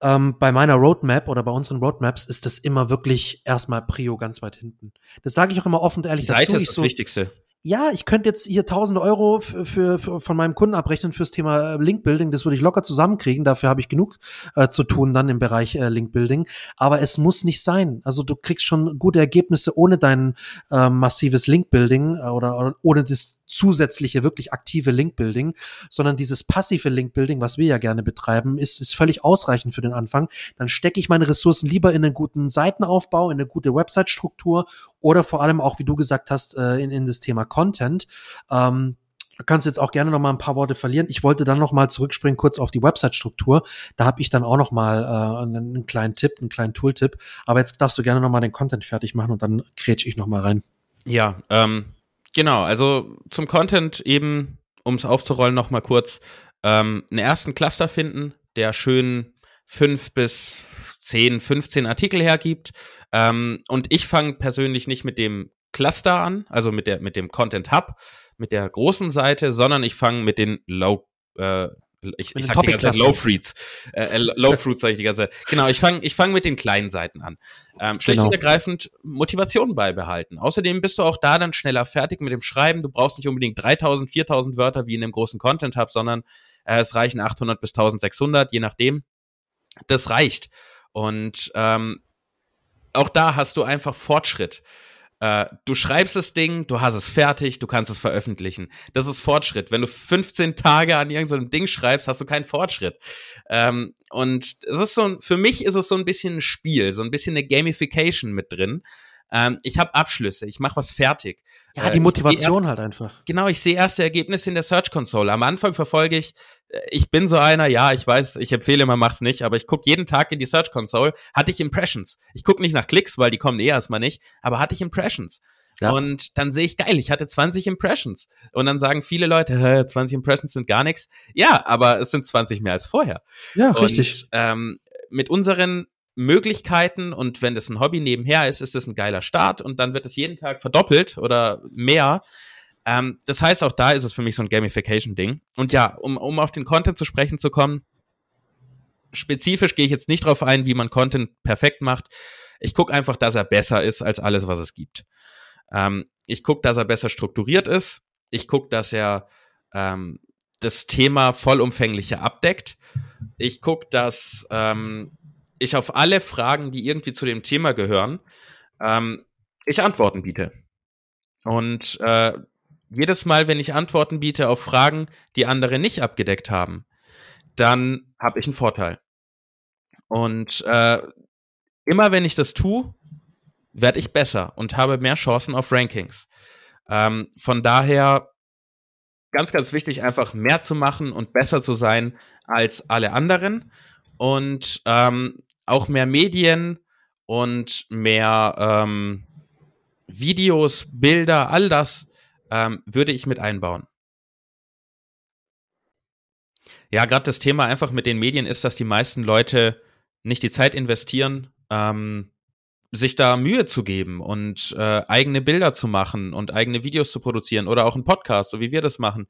ähm, bei meiner Roadmap oder bei unseren Roadmaps ist das immer wirklich erstmal Prio ganz weit hinten. Das sage ich auch immer offen und ehrlich. Die Seite dazu. ist das so, Wichtigste ja, ich könnte jetzt hier tausende Euro für, für, von meinem Kunden abrechnen fürs Thema äh, Linkbuilding. Das würde ich locker zusammenkriegen. Dafür habe ich genug äh, zu tun dann im Bereich äh, Linkbuilding. Aber es muss nicht sein. Also du kriegst schon gute Ergebnisse ohne dein äh, massives Linkbuilding äh, oder, oder ohne das zusätzliche, wirklich aktive Linkbuilding, sondern dieses passive Linkbuilding, was wir ja gerne betreiben, ist, ist völlig ausreichend für den Anfang. Dann stecke ich meine Ressourcen lieber in einen guten Seitenaufbau, in eine gute Website-Struktur oder vor allem auch, wie du gesagt hast, äh, in, in das Thema Content. Ähm, Du kannst jetzt auch gerne noch mal ein paar Worte verlieren. Ich wollte dann noch mal zurückspringen kurz auf die Website-Struktur. Da habe ich dann auch noch mal äh, einen, einen, kleinen Tipp, einen kleinen Tooltip. Aber jetzt darfst du gerne noch mal den Content fertig machen und dann kretsch ich noch mal rein. Ja, ähm, Genau, also zum Content eben, um es aufzurollen, noch mal kurz, ähm, einen ersten Cluster finden, der schön fünf bis zehn, 15 Artikel hergibt. Ähm, und ich fange persönlich nicht mit dem Cluster an, also mit, der, mit dem Content Hub, mit der großen Seite, sondern ich fange mit den Low, äh, ich, ich sag die ganze Zeit Low Fruits. Äh, äh Low Fruits sage ich die ganze Zeit. Genau, ich fange ich fang mit den kleinen Seiten an. Ähm, schlicht genau. und ergreifend Motivation beibehalten. Außerdem bist du auch da dann schneller fertig mit dem Schreiben. Du brauchst nicht unbedingt 3000, 4000 Wörter wie in einem großen Content Hub, sondern äh, es reichen 800 bis 1600, je nachdem. Das reicht. Und ähm, auch da hast du einfach Fortschritt. Äh, du schreibst das Ding, du hast es fertig, du kannst es veröffentlichen. Das ist Fortschritt. Wenn du 15 Tage an irgendeinem Ding schreibst, hast du keinen Fortschritt. Ähm, und es ist so, für mich ist es so ein bisschen ein Spiel, so ein bisschen eine Gamification mit drin. Ähm, ich habe Abschlüsse, ich mache was fertig. Ja, die Motivation erst, halt einfach. Genau, ich sehe erste Ergebnisse in der Search Console. Am Anfang verfolge ich, äh, ich bin so einer, ja, ich weiß, ich empfehle, man macht's nicht, aber ich gucke jeden Tag in die Search Console, hatte ich Impressions. Ich gucke nicht nach Klicks, weil die kommen eh erstmal nicht, aber hatte ich Impressions. Ja. Und dann sehe ich, geil, ich hatte 20 Impressions. Und dann sagen viele Leute, Hä, 20 Impressions sind gar nichts. Ja, aber es sind 20 mehr als vorher. Ja, und, richtig. Ähm, mit unseren Möglichkeiten und wenn das ein Hobby nebenher ist, ist das ein geiler Start und dann wird es jeden Tag verdoppelt oder mehr. Ähm, das heißt, auch da ist es für mich so ein Gamification-Ding. Und ja, um, um auf den Content zu sprechen zu kommen, spezifisch gehe ich jetzt nicht drauf ein, wie man Content perfekt macht. Ich gucke einfach, dass er besser ist als alles, was es gibt. Ähm, ich gucke, dass er besser strukturiert ist. Ich gucke, dass er ähm, das Thema vollumfänglicher abdeckt. Ich gucke, dass ähm, ich auf alle Fragen, die irgendwie zu dem Thema gehören, ähm, ich Antworten biete. Und äh, jedes Mal, wenn ich Antworten biete auf Fragen, die andere nicht abgedeckt haben, dann habe ich einen Vorteil. Und äh, immer wenn ich das tue, werde ich besser und habe mehr Chancen auf Rankings. Ähm, von daher ganz, ganz wichtig, einfach mehr zu machen und besser zu sein als alle anderen. Und ähm, auch mehr Medien und mehr ähm, Videos, Bilder, all das ähm, würde ich mit einbauen. Ja, gerade das Thema einfach mit den Medien ist, dass die meisten Leute nicht die Zeit investieren, ähm, sich da Mühe zu geben und äh, eigene Bilder zu machen und eigene Videos zu produzieren oder auch einen Podcast, so wie wir das machen.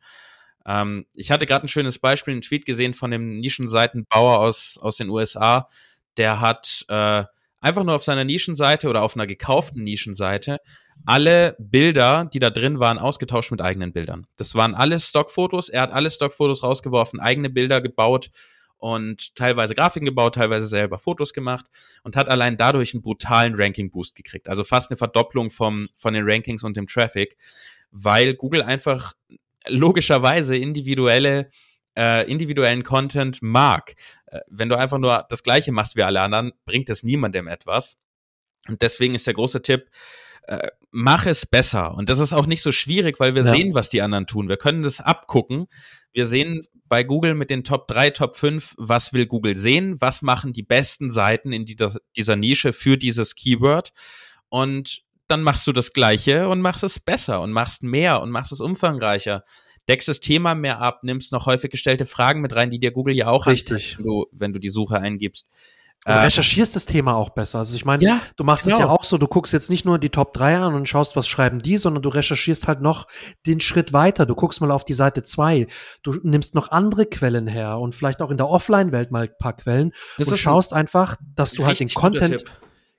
Ähm, ich hatte gerade ein schönes Beispiel, einen Tweet gesehen von dem Nischenseitenbauer aus, aus den USA. Der hat äh, einfach nur auf seiner Nischenseite oder auf einer gekauften Nischenseite alle Bilder, die da drin waren, ausgetauscht mit eigenen Bildern. Das waren alles Stockfotos. Er hat alle Stockfotos rausgeworfen, eigene Bilder gebaut und teilweise Grafiken gebaut, teilweise selber Fotos gemacht und hat allein dadurch einen brutalen Ranking-Boost gekriegt. Also fast eine Verdopplung vom, von den Rankings und dem Traffic, weil Google einfach logischerweise individuelle äh, individuellen Content mag. Äh, wenn du einfach nur das Gleiche machst wie alle anderen, bringt es niemandem etwas. Und deswegen ist der große Tipp, äh, mach es besser. Und das ist auch nicht so schwierig, weil wir ja. sehen, was die anderen tun. Wir können das abgucken. Wir sehen bei Google mit den Top 3, Top 5, was will Google sehen, was machen die besten Seiten in dieser, dieser Nische für dieses Keyword. Und dann machst du das Gleiche und machst es besser und machst mehr und machst es umfangreicher. Deckst das Thema mehr ab, nimmst noch häufig gestellte Fragen mit rein, die dir Google ja auch Richtig. Wenn, du, wenn du die Suche eingibst. Du äh, recherchierst das Thema auch besser. Also ich meine, ja, du machst es genau. ja auch so, du guckst jetzt nicht nur die Top 3 an und schaust, was schreiben die, sondern du recherchierst halt noch den Schritt weiter. Du guckst mal auf die Seite 2. Du nimmst noch andere Quellen her und vielleicht auch in der Offline-Welt mal ein paar Quellen das und schaust ein einfach, dass du halt den Content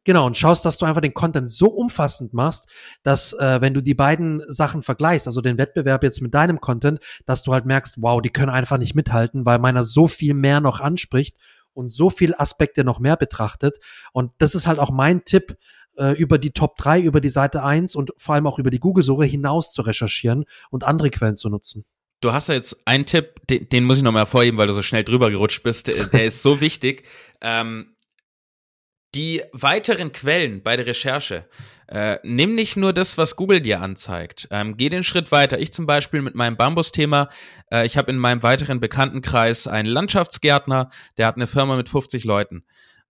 Genau, und schaust, dass du einfach den Content so umfassend machst, dass äh, wenn du die beiden Sachen vergleichst, also den Wettbewerb jetzt mit deinem Content, dass du halt merkst, wow, die können einfach nicht mithalten, weil meiner so viel mehr noch anspricht und so viel Aspekte noch mehr betrachtet. Und das ist halt auch mein Tipp, äh, über die Top 3, über die Seite 1 und vor allem auch über die Google-Suche hinaus zu recherchieren und andere Quellen zu nutzen. Du hast ja jetzt einen Tipp, den, den muss ich noch mal hervorheben, weil du so schnell drüber gerutscht bist. Der, der ist so wichtig. Ähm, die weiteren Quellen bei der Recherche. Äh, nimm nicht nur das, was Google dir anzeigt. Ähm, geh den Schritt weiter. Ich zum Beispiel mit meinem Bambus-Thema. Äh, ich habe in meinem weiteren Bekanntenkreis einen Landschaftsgärtner, der hat eine Firma mit 50 Leuten.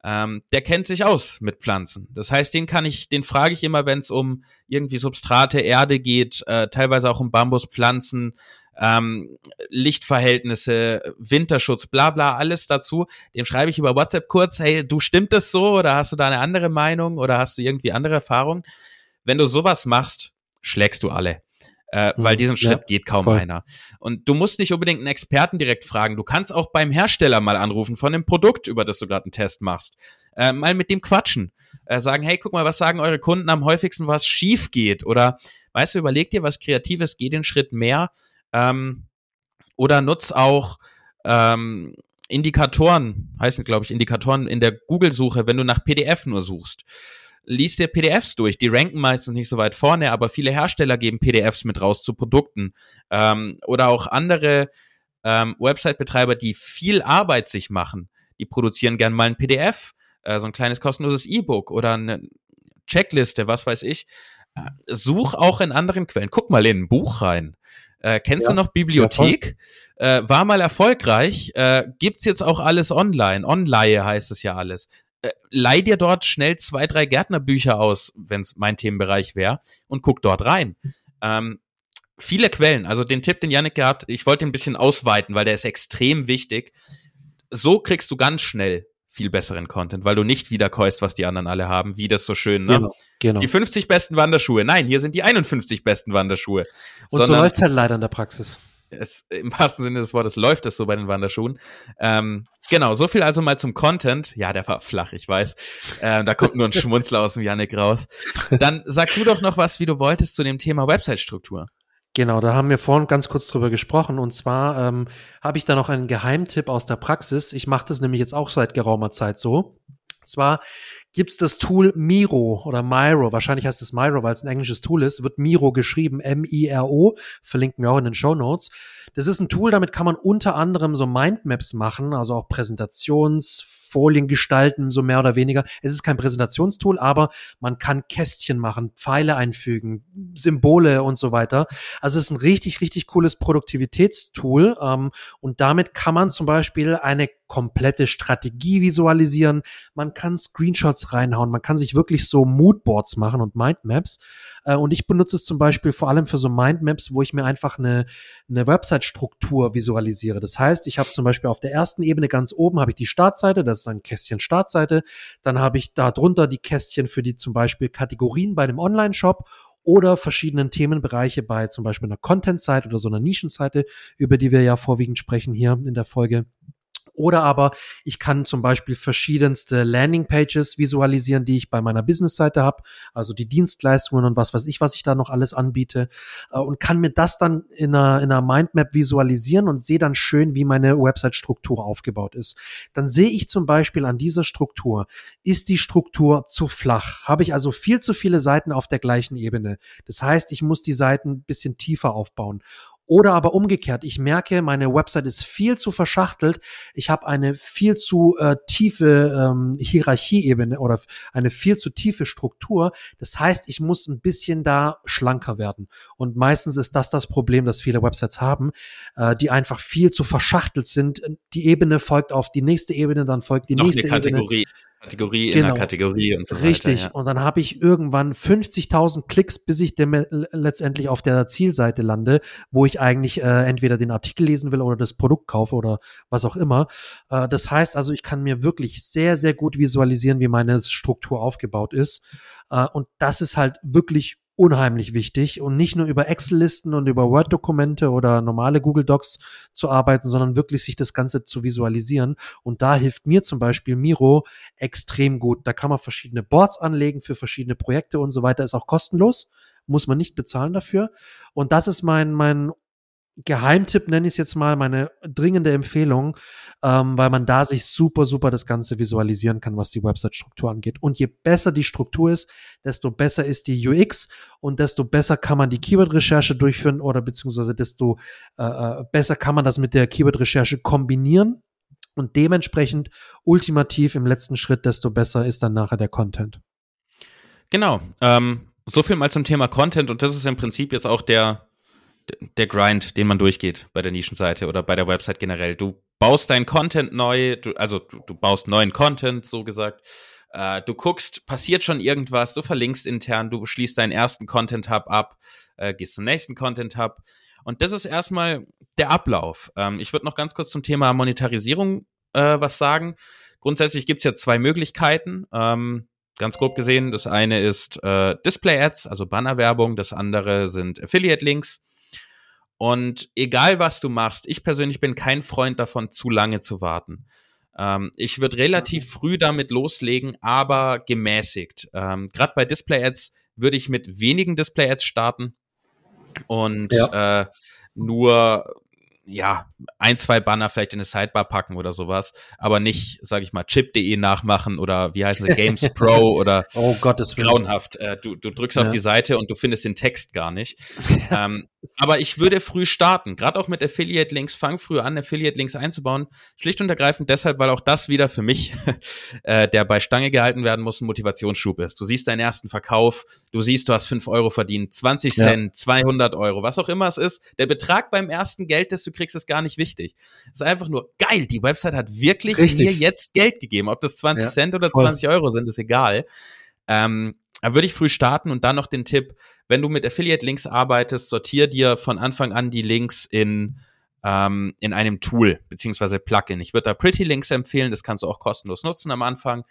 Ähm, der kennt sich aus mit Pflanzen. Das heißt, den kann ich, den frage ich immer, wenn es um irgendwie Substrate, Erde geht, äh, teilweise auch um Bambuspflanzen, ähm, Lichtverhältnisse, Winterschutz, bla bla, alles dazu. Dem schreibe ich über WhatsApp kurz, hey, du stimmt das so oder hast du da eine andere Meinung oder hast du irgendwie andere Erfahrungen? Wenn du sowas machst, schlägst du alle. Äh, weil mhm. diesen Schritt ja, geht kaum voll. einer. Und du musst nicht unbedingt einen Experten direkt fragen. Du kannst auch beim Hersteller mal anrufen von dem Produkt, über das du gerade einen Test machst. Äh, mal mit dem quatschen. Äh, sagen, hey, guck mal, was sagen eure Kunden am häufigsten, was schief geht? Oder, weißt du, überleg dir was Kreatives, geh den Schritt mehr ähm, oder nutz auch ähm, Indikatoren, heißen glaube ich Indikatoren in der Google-Suche, wenn du nach PDF nur suchst. Lies dir PDFs durch. Die ranken meistens nicht so weit vorne, aber viele Hersteller geben PDFs mit raus zu Produkten. Ähm, oder auch andere ähm, Website-Betreiber, die viel Arbeit sich machen. Die produzieren gern mal ein PDF, äh, so ein kleines kostenloses E-Book oder eine Checkliste, was weiß ich. Äh, such auch in anderen Quellen. Guck mal in ein Buch rein. Äh, kennst ja, du noch Bibliothek? Äh, war mal erfolgreich. Äh, gibt's jetzt auch alles online. Online heißt es ja alles. Äh, leih dir dort schnell zwei, drei Gärtnerbücher aus, wenn es mein Themenbereich wäre, und guck dort rein. Ähm, viele Quellen. Also den Tipp, den Yannick gehabt, ich wollte ihn ein bisschen ausweiten, weil der ist extrem wichtig. So kriegst du ganz schnell viel besseren Content, weil du nicht wiederkäust, was die anderen alle haben, wie das so schön, ne? Genau, genau. Die 50 besten Wanderschuhe. Nein, hier sind die 51 besten Wanderschuhe. Und Sondern, so läuft halt leider in der Praxis. Es, Im wahrsten Sinne des Wortes läuft es so bei den Wanderschuhen. Ähm, genau, so viel also mal zum Content. Ja, der war flach, ich weiß. Äh, da kommt nur ein Schmunzler aus dem Yannick raus. Dann sag du doch noch was, wie du wolltest, zu dem Thema Website-Struktur. Genau, da haben wir vorhin ganz kurz drüber gesprochen. Und zwar ähm, habe ich da noch einen Geheimtipp aus der Praxis. Ich mache das nämlich jetzt auch seit geraumer Zeit so. Und zwar gibt's das Tool Miro oder Miro. Wahrscheinlich heißt es Miro, weil es ein englisches Tool ist. Wird Miro geschrieben, M-I-R-O. Verlinken wir auch in den Show Notes. Das ist ein Tool, damit kann man unter anderem so Mindmaps machen, also auch Präsentations Folien gestalten, so mehr oder weniger. Es ist kein Präsentationstool, aber man kann Kästchen machen, Pfeile einfügen, Symbole und so weiter. Also es ist ein richtig, richtig cooles Produktivitätstool ähm, und damit kann man zum Beispiel eine komplette Strategie visualisieren. Man kann Screenshots reinhauen. Man kann sich wirklich so Moodboards machen und Mindmaps. Äh, und ich benutze es zum Beispiel vor allem für so Mindmaps, wo ich mir einfach eine, eine Website-Struktur visualisiere. Das heißt, ich habe zum Beispiel auf der ersten Ebene ganz oben habe ich die Startseite, das ist ein Kästchen Startseite. Dann habe ich da die Kästchen für die zum Beispiel Kategorien bei dem Online-Shop oder verschiedenen Themenbereiche bei zum Beispiel einer Content-Seite oder so einer Nischenseite, über die wir ja vorwiegend sprechen hier in der Folge. Oder aber ich kann zum Beispiel verschiedenste Landingpages visualisieren, die ich bei meiner Businessseite habe, also die Dienstleistungen und was weiß ich, was ich da noch alles anbiete äh, und kann mir das dann in einer, in einer Mindmap visualisieren und sehe dann schön, wie meine Website-Struktur aufgebaut ist. Dann sehe ich zum Beispiel an dieser Struktur, ist die Struktur zu flach? Habe ich also viel zu viele Seiten auf der gleichen Ebene? Das heißt, ich muss die Seiten bisschen tiefer aufbauen. Oder aber umgekehrt, ich merke, meine Website ist viel zu verschachtelt. Ich habe eine viel zu äh, tiefe ähm, Hierarchieebene oder eine viel zu tiefe Struktur. Das heißt, ich muss ein bisschen da schlanker werden. Und meistens ist das das Problem, das viele Websites haben, äh, die einfach viel zu verschachtelt sind. Die Ebene folgt auf die nächste Ebene, dann folgt die Noch nächste eine Kategorie. Ebene. Kategorie Genau. in der Kategorie und so Richtig. weiter. Ja. Und dann habe ich irgendwann 50.000 Klicks, bis ich dem, äh, letztendlich auf der Zielseite lande, wo ich eigentlich äh, entweder den Artikel lesen will oder das Produkt kaufe oder was auch immer. Äh, das heißt also, ich kann mir wirklich sehr, sehr gut visualisieren, wie meine Struktur aufgebaut ist. Äh, und das ist halt wirklich unheimlich wichtig und nicht nur über Excel-Listen und über Word-Dokumente oder normale Google Docs zu arbeiten, sondern wirklich sich das Ganze zu visualisieren. Und da hilft mir zum Beispiel Miro extrem gut. Da kann man verschiedene Boards anlegen für verschiedene Projekte und so weiter. Ist auch kostenlos, muss man nicht bezahlen dafür. Und das ist mein, mein Geheimtipp, nenne ich es jetzt mal, meine dringende Empfehlung, ähm, weil man da sich super, super das Ganze visualisieren kann, was die Website-Struktur angeht. Und je besser die Struktur ist, desto besser ist die UX und desto besser kann man die Keyword-Recherche durchführen oder beziehungsweise desto äh, äh, besser kann man das mit der Keyword-Recherche kombinieren und dementsprechend ultimativ im letzten Schritt, desto besser ist dann nachher der Content. Genau. Ähm, so viel mal zum Thema Content und das ist im Prinzip jetzt auch der, der Grind, den man durchgeht bei der Nischenseite oder bei der Website generell. Du baust deinen Content neu, du, also du, du baust neuen Content, so gesagt. Äh, du guckst, passiert schon irgendwas, du verlinkst intern, du schließt deinen ersten Content-Hub ab, äh, gehst zum nächsten Content-Hub. Und das ist erstmal der Ablauf. Ähm, ich würde noch ganz kurz zum Thema Monetarisierung äh, was sagen. Grundsätzlich gibt's ja zwei Möglichkeiten. Ähm, ganz grob gesehen, das eine ist äh, Display-Ads, also Bannerwerbung, das andere sind Affiliate-Links. Und egal was du machst, ich persönlich bin kein Freund davon, zu lange zu warten. Ähm, ich würde relativ früh damit loslegen, aber gemäßigt. Ähm, Gerade bei Display-Ads würde ich mit wenigen Display-Ads starten und äh, nur ja, ein, zwei Banner vielleicht in eine Sidebar packen oder sowas, aber nicht, sag ich mal, chip.de nachmachen oder wie heißen sie, Games Pro oder Oh Gottes Willen. grauenhaft. Äh, du, du drückst auf Ja. die Seite und du findest den Text gar nicht. ähm, aber ich würde früh starten, gerade auch mit Affiliate-Links. Fang früh an, Affiliate-Links einzubauen. Schlicht und ergreifend deshalb, weil auch das wieder für mich, äh, der bei Stange gehalten werden muss, ein Motivationsschub ist. Du siehst deinen ersten Verkauf, du siehst, du hast 5 Euro verdient, 20 Ja. Cent, 200 Euro, was auch immer es ist. Der Betrag beim ersten Geld, das du kriegst, ist gar nicht wichtig. Es ist einfach nur geil. Die Website hat wirklich Richtig. mir jetzt Geld gegeben. Ob das 20 Ja, Cent oder voll. 20 Euro sind, ist egal. Ähm, da würde ich früh starten und dann noch den Tipp, wenn du mit Affiliate-Links arbeitest, sortier dir von Anfang an die Links in, ähm, in einem Tool beziehungsweise Plugin. Ich würde da Pretty Links empfehlen, das kannst du auch kostenlos nutzen am Anfang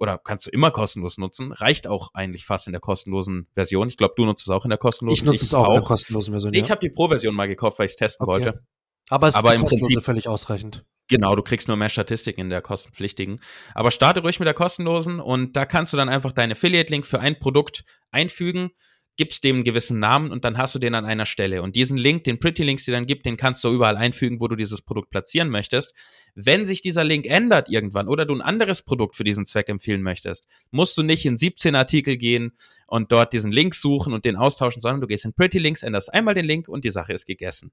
oder kannst du immer kostenlos nutzen. Reicht auch eigentlich fast in der kostenlosen Version. Ich glaube, du nutzt es auch in der kostenlosen. Ich nutze es auch, in der kostenlosen Version. Ich ja. habe die Pro-Version mal gekauft, weil ich es testen Okay. wollte. Aber es aber ist im Prinzip- völlig ausreichend. Genau, du kriegst nur mehr Statistiken in der kostenpflichtigen. Aber starte ruhig mit der kostenlosen und da kannst du dann einfach deinen Affiliate-Link für ein Produkt einfügen, gibst dem einen gewissen Namen und dann hast du den an einer Stelle. Und diesen Link, den Pretty Links, die dann gibt, den kannst du überall einfügen, wo du dieses Produkt platzieren möchtest. Wenn sich dieser Link ändert irgendwann oder du ein anderes Produkt für diesen Zweck empfehlen möchtest, musst du nicht in 17 Artikel gehen und dort diesen Link suchen und den austauschen, sondern du gehst in Pretty Links, änderst einmal den Link und die Sache ist gegessen.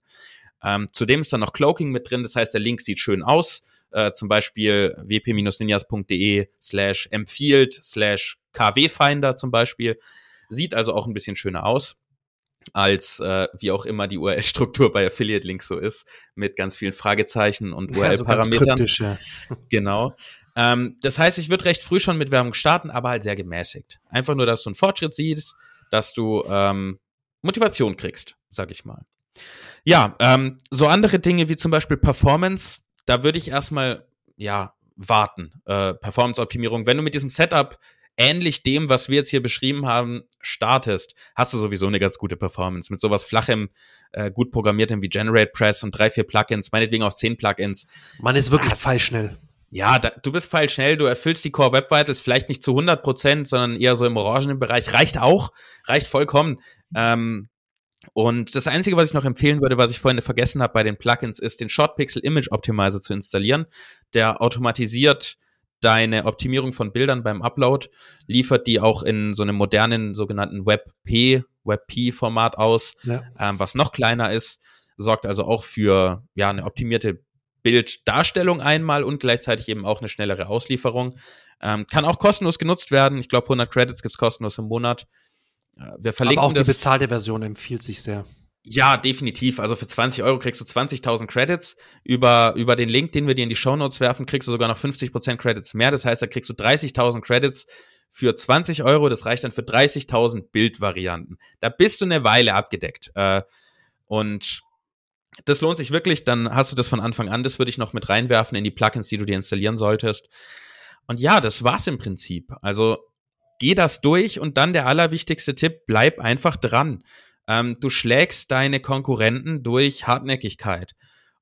Ähm, zudem ist dann noch Cloaking mit drin, das heißt, der Link sieht schön aus. Äh, zum Beispiel wp-ninjas.de slash empfiehlt slash kwfinder zum Beispiel. Sieht also auch ein bisschen schöner aus als äh, wie auch immer die URL-Struktur bei Affiliate-Links so ist, mit ganz vielen Fragezeichen und URL-Parametern. Ja, so ja. Genau. Ähm, das heißt, ich würde recht früh schon mit Werbung starten, aber halt sehr gemäßigt. Einfach nur, dass du einen Fortschritt siehst, dass du ähm, Motivation kriegst, sag ich mal. Ja, ähm, so andere Dinge wie zum Beispiel Performance, da würde ich erstmal, ja, warten. Äh, Performance-Optimierung. Wenn du mit diesem Setup ähnlich dem, was wir jetzt hier beschrieben haben, startest, hast du sowieso eine ganz gute Performance. Mit sowas flachem, äh, gut programmiertem wie Generate Press und drei, vier Plugins, meinetwegen auch zehn Plugins. Man ist wirklich pfeilschnell. Ja, da, du bist pfeilschnell, du erfüllst die Core Web Vitals vielleicht nicht zu 100 Prozent, sondern eher so im orangenen Bereich. Reicht auch, reicht vollkommen. Ähm, und das Einzige, was ich noch empfehlen würde, was ich vorhin vergessen habe bei den Plugins, ist den Short Pixel Image Optimizer zu installieren. Der automatisiert deine Optimierung von Bildern beim Upload, liefert die auch in so einem modernen sogenannten WebP, WebP-Format aus, ja. ähm, was noch kleiner ist, sorgt also auch für ja eine optimierte Bilddarstellung einmal und gleichzeitig eben auch eine schnellere Auslieferung. Ähm, kann auch kostenlos genutzt werden. Ich glaube, 100 Credits gibt's kostenlos im Monat. Wir verlinken Aber auch das. die bezahlte Version empfiehlt sich sehr. Ja, definitiv. Also für 20 Euro kriegst du 20.000 Credits. Über, über den Link, den wir dir in die Show Notes werfen, kriegst du sogar noch 50% Credits mehr. Das heißt, da kriegst du 30.000 Credits für 20 Euro. Das reicht dann für 30.000 Bildvarianten. Da bist du eine Weile abgedeckt. Äh, und das lohnt sich wirklich. Dann hast du das von Anfang an. Das würde ich noch mit reinwerfen in die Plugins, die du dir installieren solltest. Und ja, das war's im Prinzip. Also geh das durch und dann der allerwichtigste Tipp, bleib einfach dran. Ähm, du schlägst deine Konkurrenten durch Hartnäckigkeit.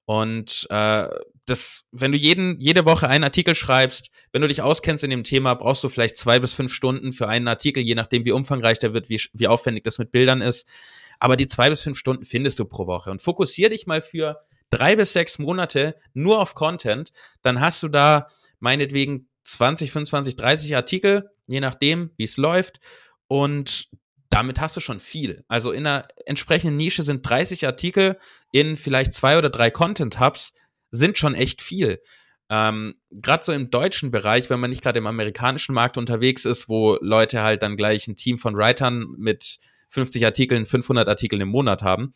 Und äh, das, wenn du jeden, jede Woche einen Artikel schreibst, wenn du dich auskennst in dem Thema, brauchst du vielleicht zwei bis fünf Stunden für einen Artikel, je nachdem, wie umfangreich der wird, wie, wie aufwendig das mit Bildern ist. Aber die zwei bis fünf Stunden findest du pro Woche. Und fokussier dich mal für drei bis sechs Monate nur auf Content. Dann hast du da meinetwegen 20, 25, 30 Artikel, je nachdem, wie es läuft. Und damit hast du schon viel. Also in einer entsprechenden Nische sind 30 Artikel in vielleicht zwei oder drei Content-Hubs, sind schon echt viel. Ähm, gerade so im deutschen Bereich, wenn man nicht gerade im amerikanischen Markt unterwegs ist, wo Leute halt dann gleich ein Team von Writern mit 50 Artikeln, 500 Artikeln im Monat haben.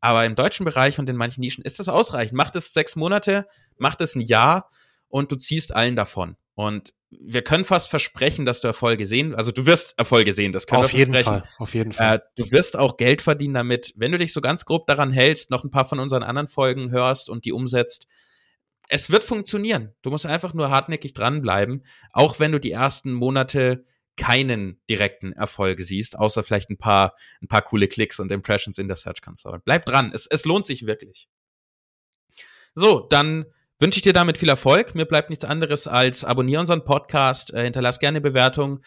Aber im deutschen Bereich und in manchen Nischen ist das ausreichend. Macht es sechs Monate, macht es ein Jahr und du ziehst allen davon. Und wir können fast versprechen, dass du Erfolge sehen, also du wirst Erfolge sehen, das können auf wir versprechen. Jeden Fall, auf jeden Fall. Äh, du wirst auch Geld verdienen damit, wenn du dich so ganz grob daran hältst, noch ein paar von unseren anderen Folgen hörst und die umsetzt. Es wird funktionieren. Du musst einfach nur hartnäckig dranbleiben, auch wenn du die ersten Monate keinen direkten Erfolg siehst, außer vielleicht ein paar, ein paar coole Klicks und Impressions in der Search Console. Bleib dran, es, es lohnt sich wirklich. So, dann wünsche ich dir damit viel Erfolg. Mir bleibt nichts anderes als abonniere unseren Podcast, äh, hinterlass gerne Bewertung.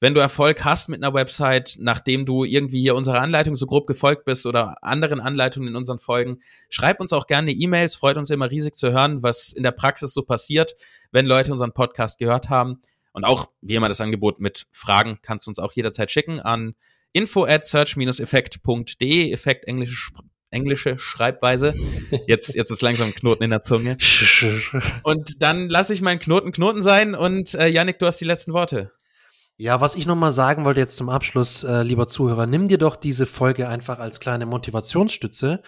Wenn du Erfolg hast mit einer Website, nachdem du irgendwie hier unserer Anleitung so grob gefolgt bist oder anderen Anleitungen in unseren Folgen, schreib uns auch gerne E-Mails. Freut uns immer riesig zu hören, was in der Praxis so passiert, wenn Leute unseren Podcast gehört haben. Und auch, wie immer, das Angebot mit Fragen kannst du uns auch jederzeit schicken an info at search-effekt.de, Effekt englische englische Schreibweise. Jetzt, jetzt ist langsam ein Knoten in der Zunge. Und dann lasse ich meinen Knoten Knoten sein und äh, Yannick, du hast die letzten Worte. Ja, was ich nochmal sagen wollte jetzt zum Abschluss, äh, lieber Zuhörer, nimm dir doch diese Folge einfach als kleine Motivationsstütze,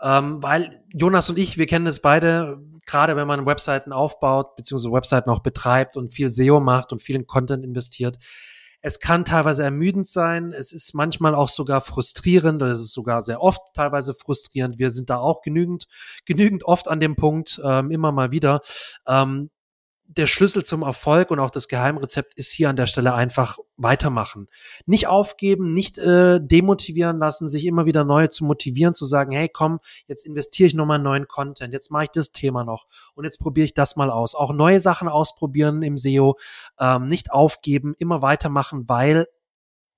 ähm, weil Jonas und ich, wir kennen es beide, gerade wenn man Webseiten aufbaut, beziehungsweise Webseiten auch betreibt und viel SEO macht und viel in Content investiert, es kann teilweise ermüdend sein. Es ist manchmal auch sogar frustrierend. Es ist sogar sehr oft teilweise frustrierend. Wir sind da auch genügend, genügend oft an dem Punkt, ähm, immer mal wieder. Ähm, der Schlüssel zum Erfolg und auch das Geheimrezept ist hier an der Stelle einfach weitermachen. Nicht aufgeben, nicht äh, demotivieren lassen, sich immer wieder neu zu motivieren, zu sagen, hey komm, jetzt investiere ich nochmal neuen Content, jetzt mache ich das Thema noch und jetzt probiere ich das mal aus. Auch neue Sachen ausprobieren im SEO, ähm, nicht aufgeben, immer weitermachen, weil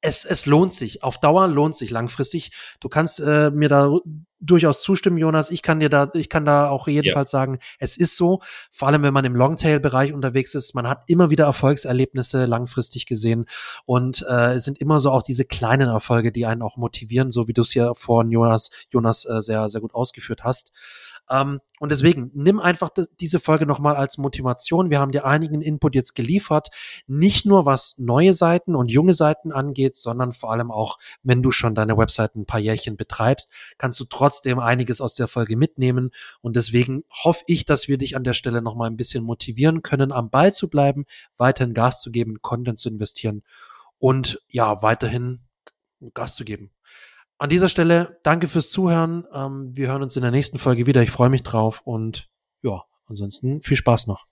es, es lohnt sich. Auf Dauer lohnt sich langfristig. Du kannst äh, mir da durchaus zustimmen, Jonas. Ich kann dir da, ich kann da auch jedenfalls ja. sagen, es ist so. Vor allem, wenn man im Longtail-Bereich unterwegs ist, man hat immer wieder Erfolgserlebnisse langfristig gesehen und äh, es sind immer so auch diese kleinen Erfolge, die einen auch motivieren, so wie du es hier vorhin Jonas, Jonas äh, sehr, sehr gut ausgeführt hast. Ähm, und deswegen, nimm einfach diese Folge nochmal als Motivation. Wir haben dir einigen Input jetzt geliefert. Nicht nur was neue Seiten und junge Seiten angeht, sondern vor allem auch, wenn du schon deine Webseite ein paar Jährchen betreibst, kannst du trotzdem einiges aus der Folge mitnehmen. Und deswegen hoffe ich, dass wir dich an der Stelle nochmal ein bisschen motivieren können, am Ball zu bleiben, weiterhin Gas zu geben, Content zu investieren und ja, weiterhin Gas zu geben. An dieser Stelle danke fürs Zuhören. Ähm, wir hören uns in der nächsten Folge wieder. Ich freue mich drauf und ja, ansonsten viel Spaß noch.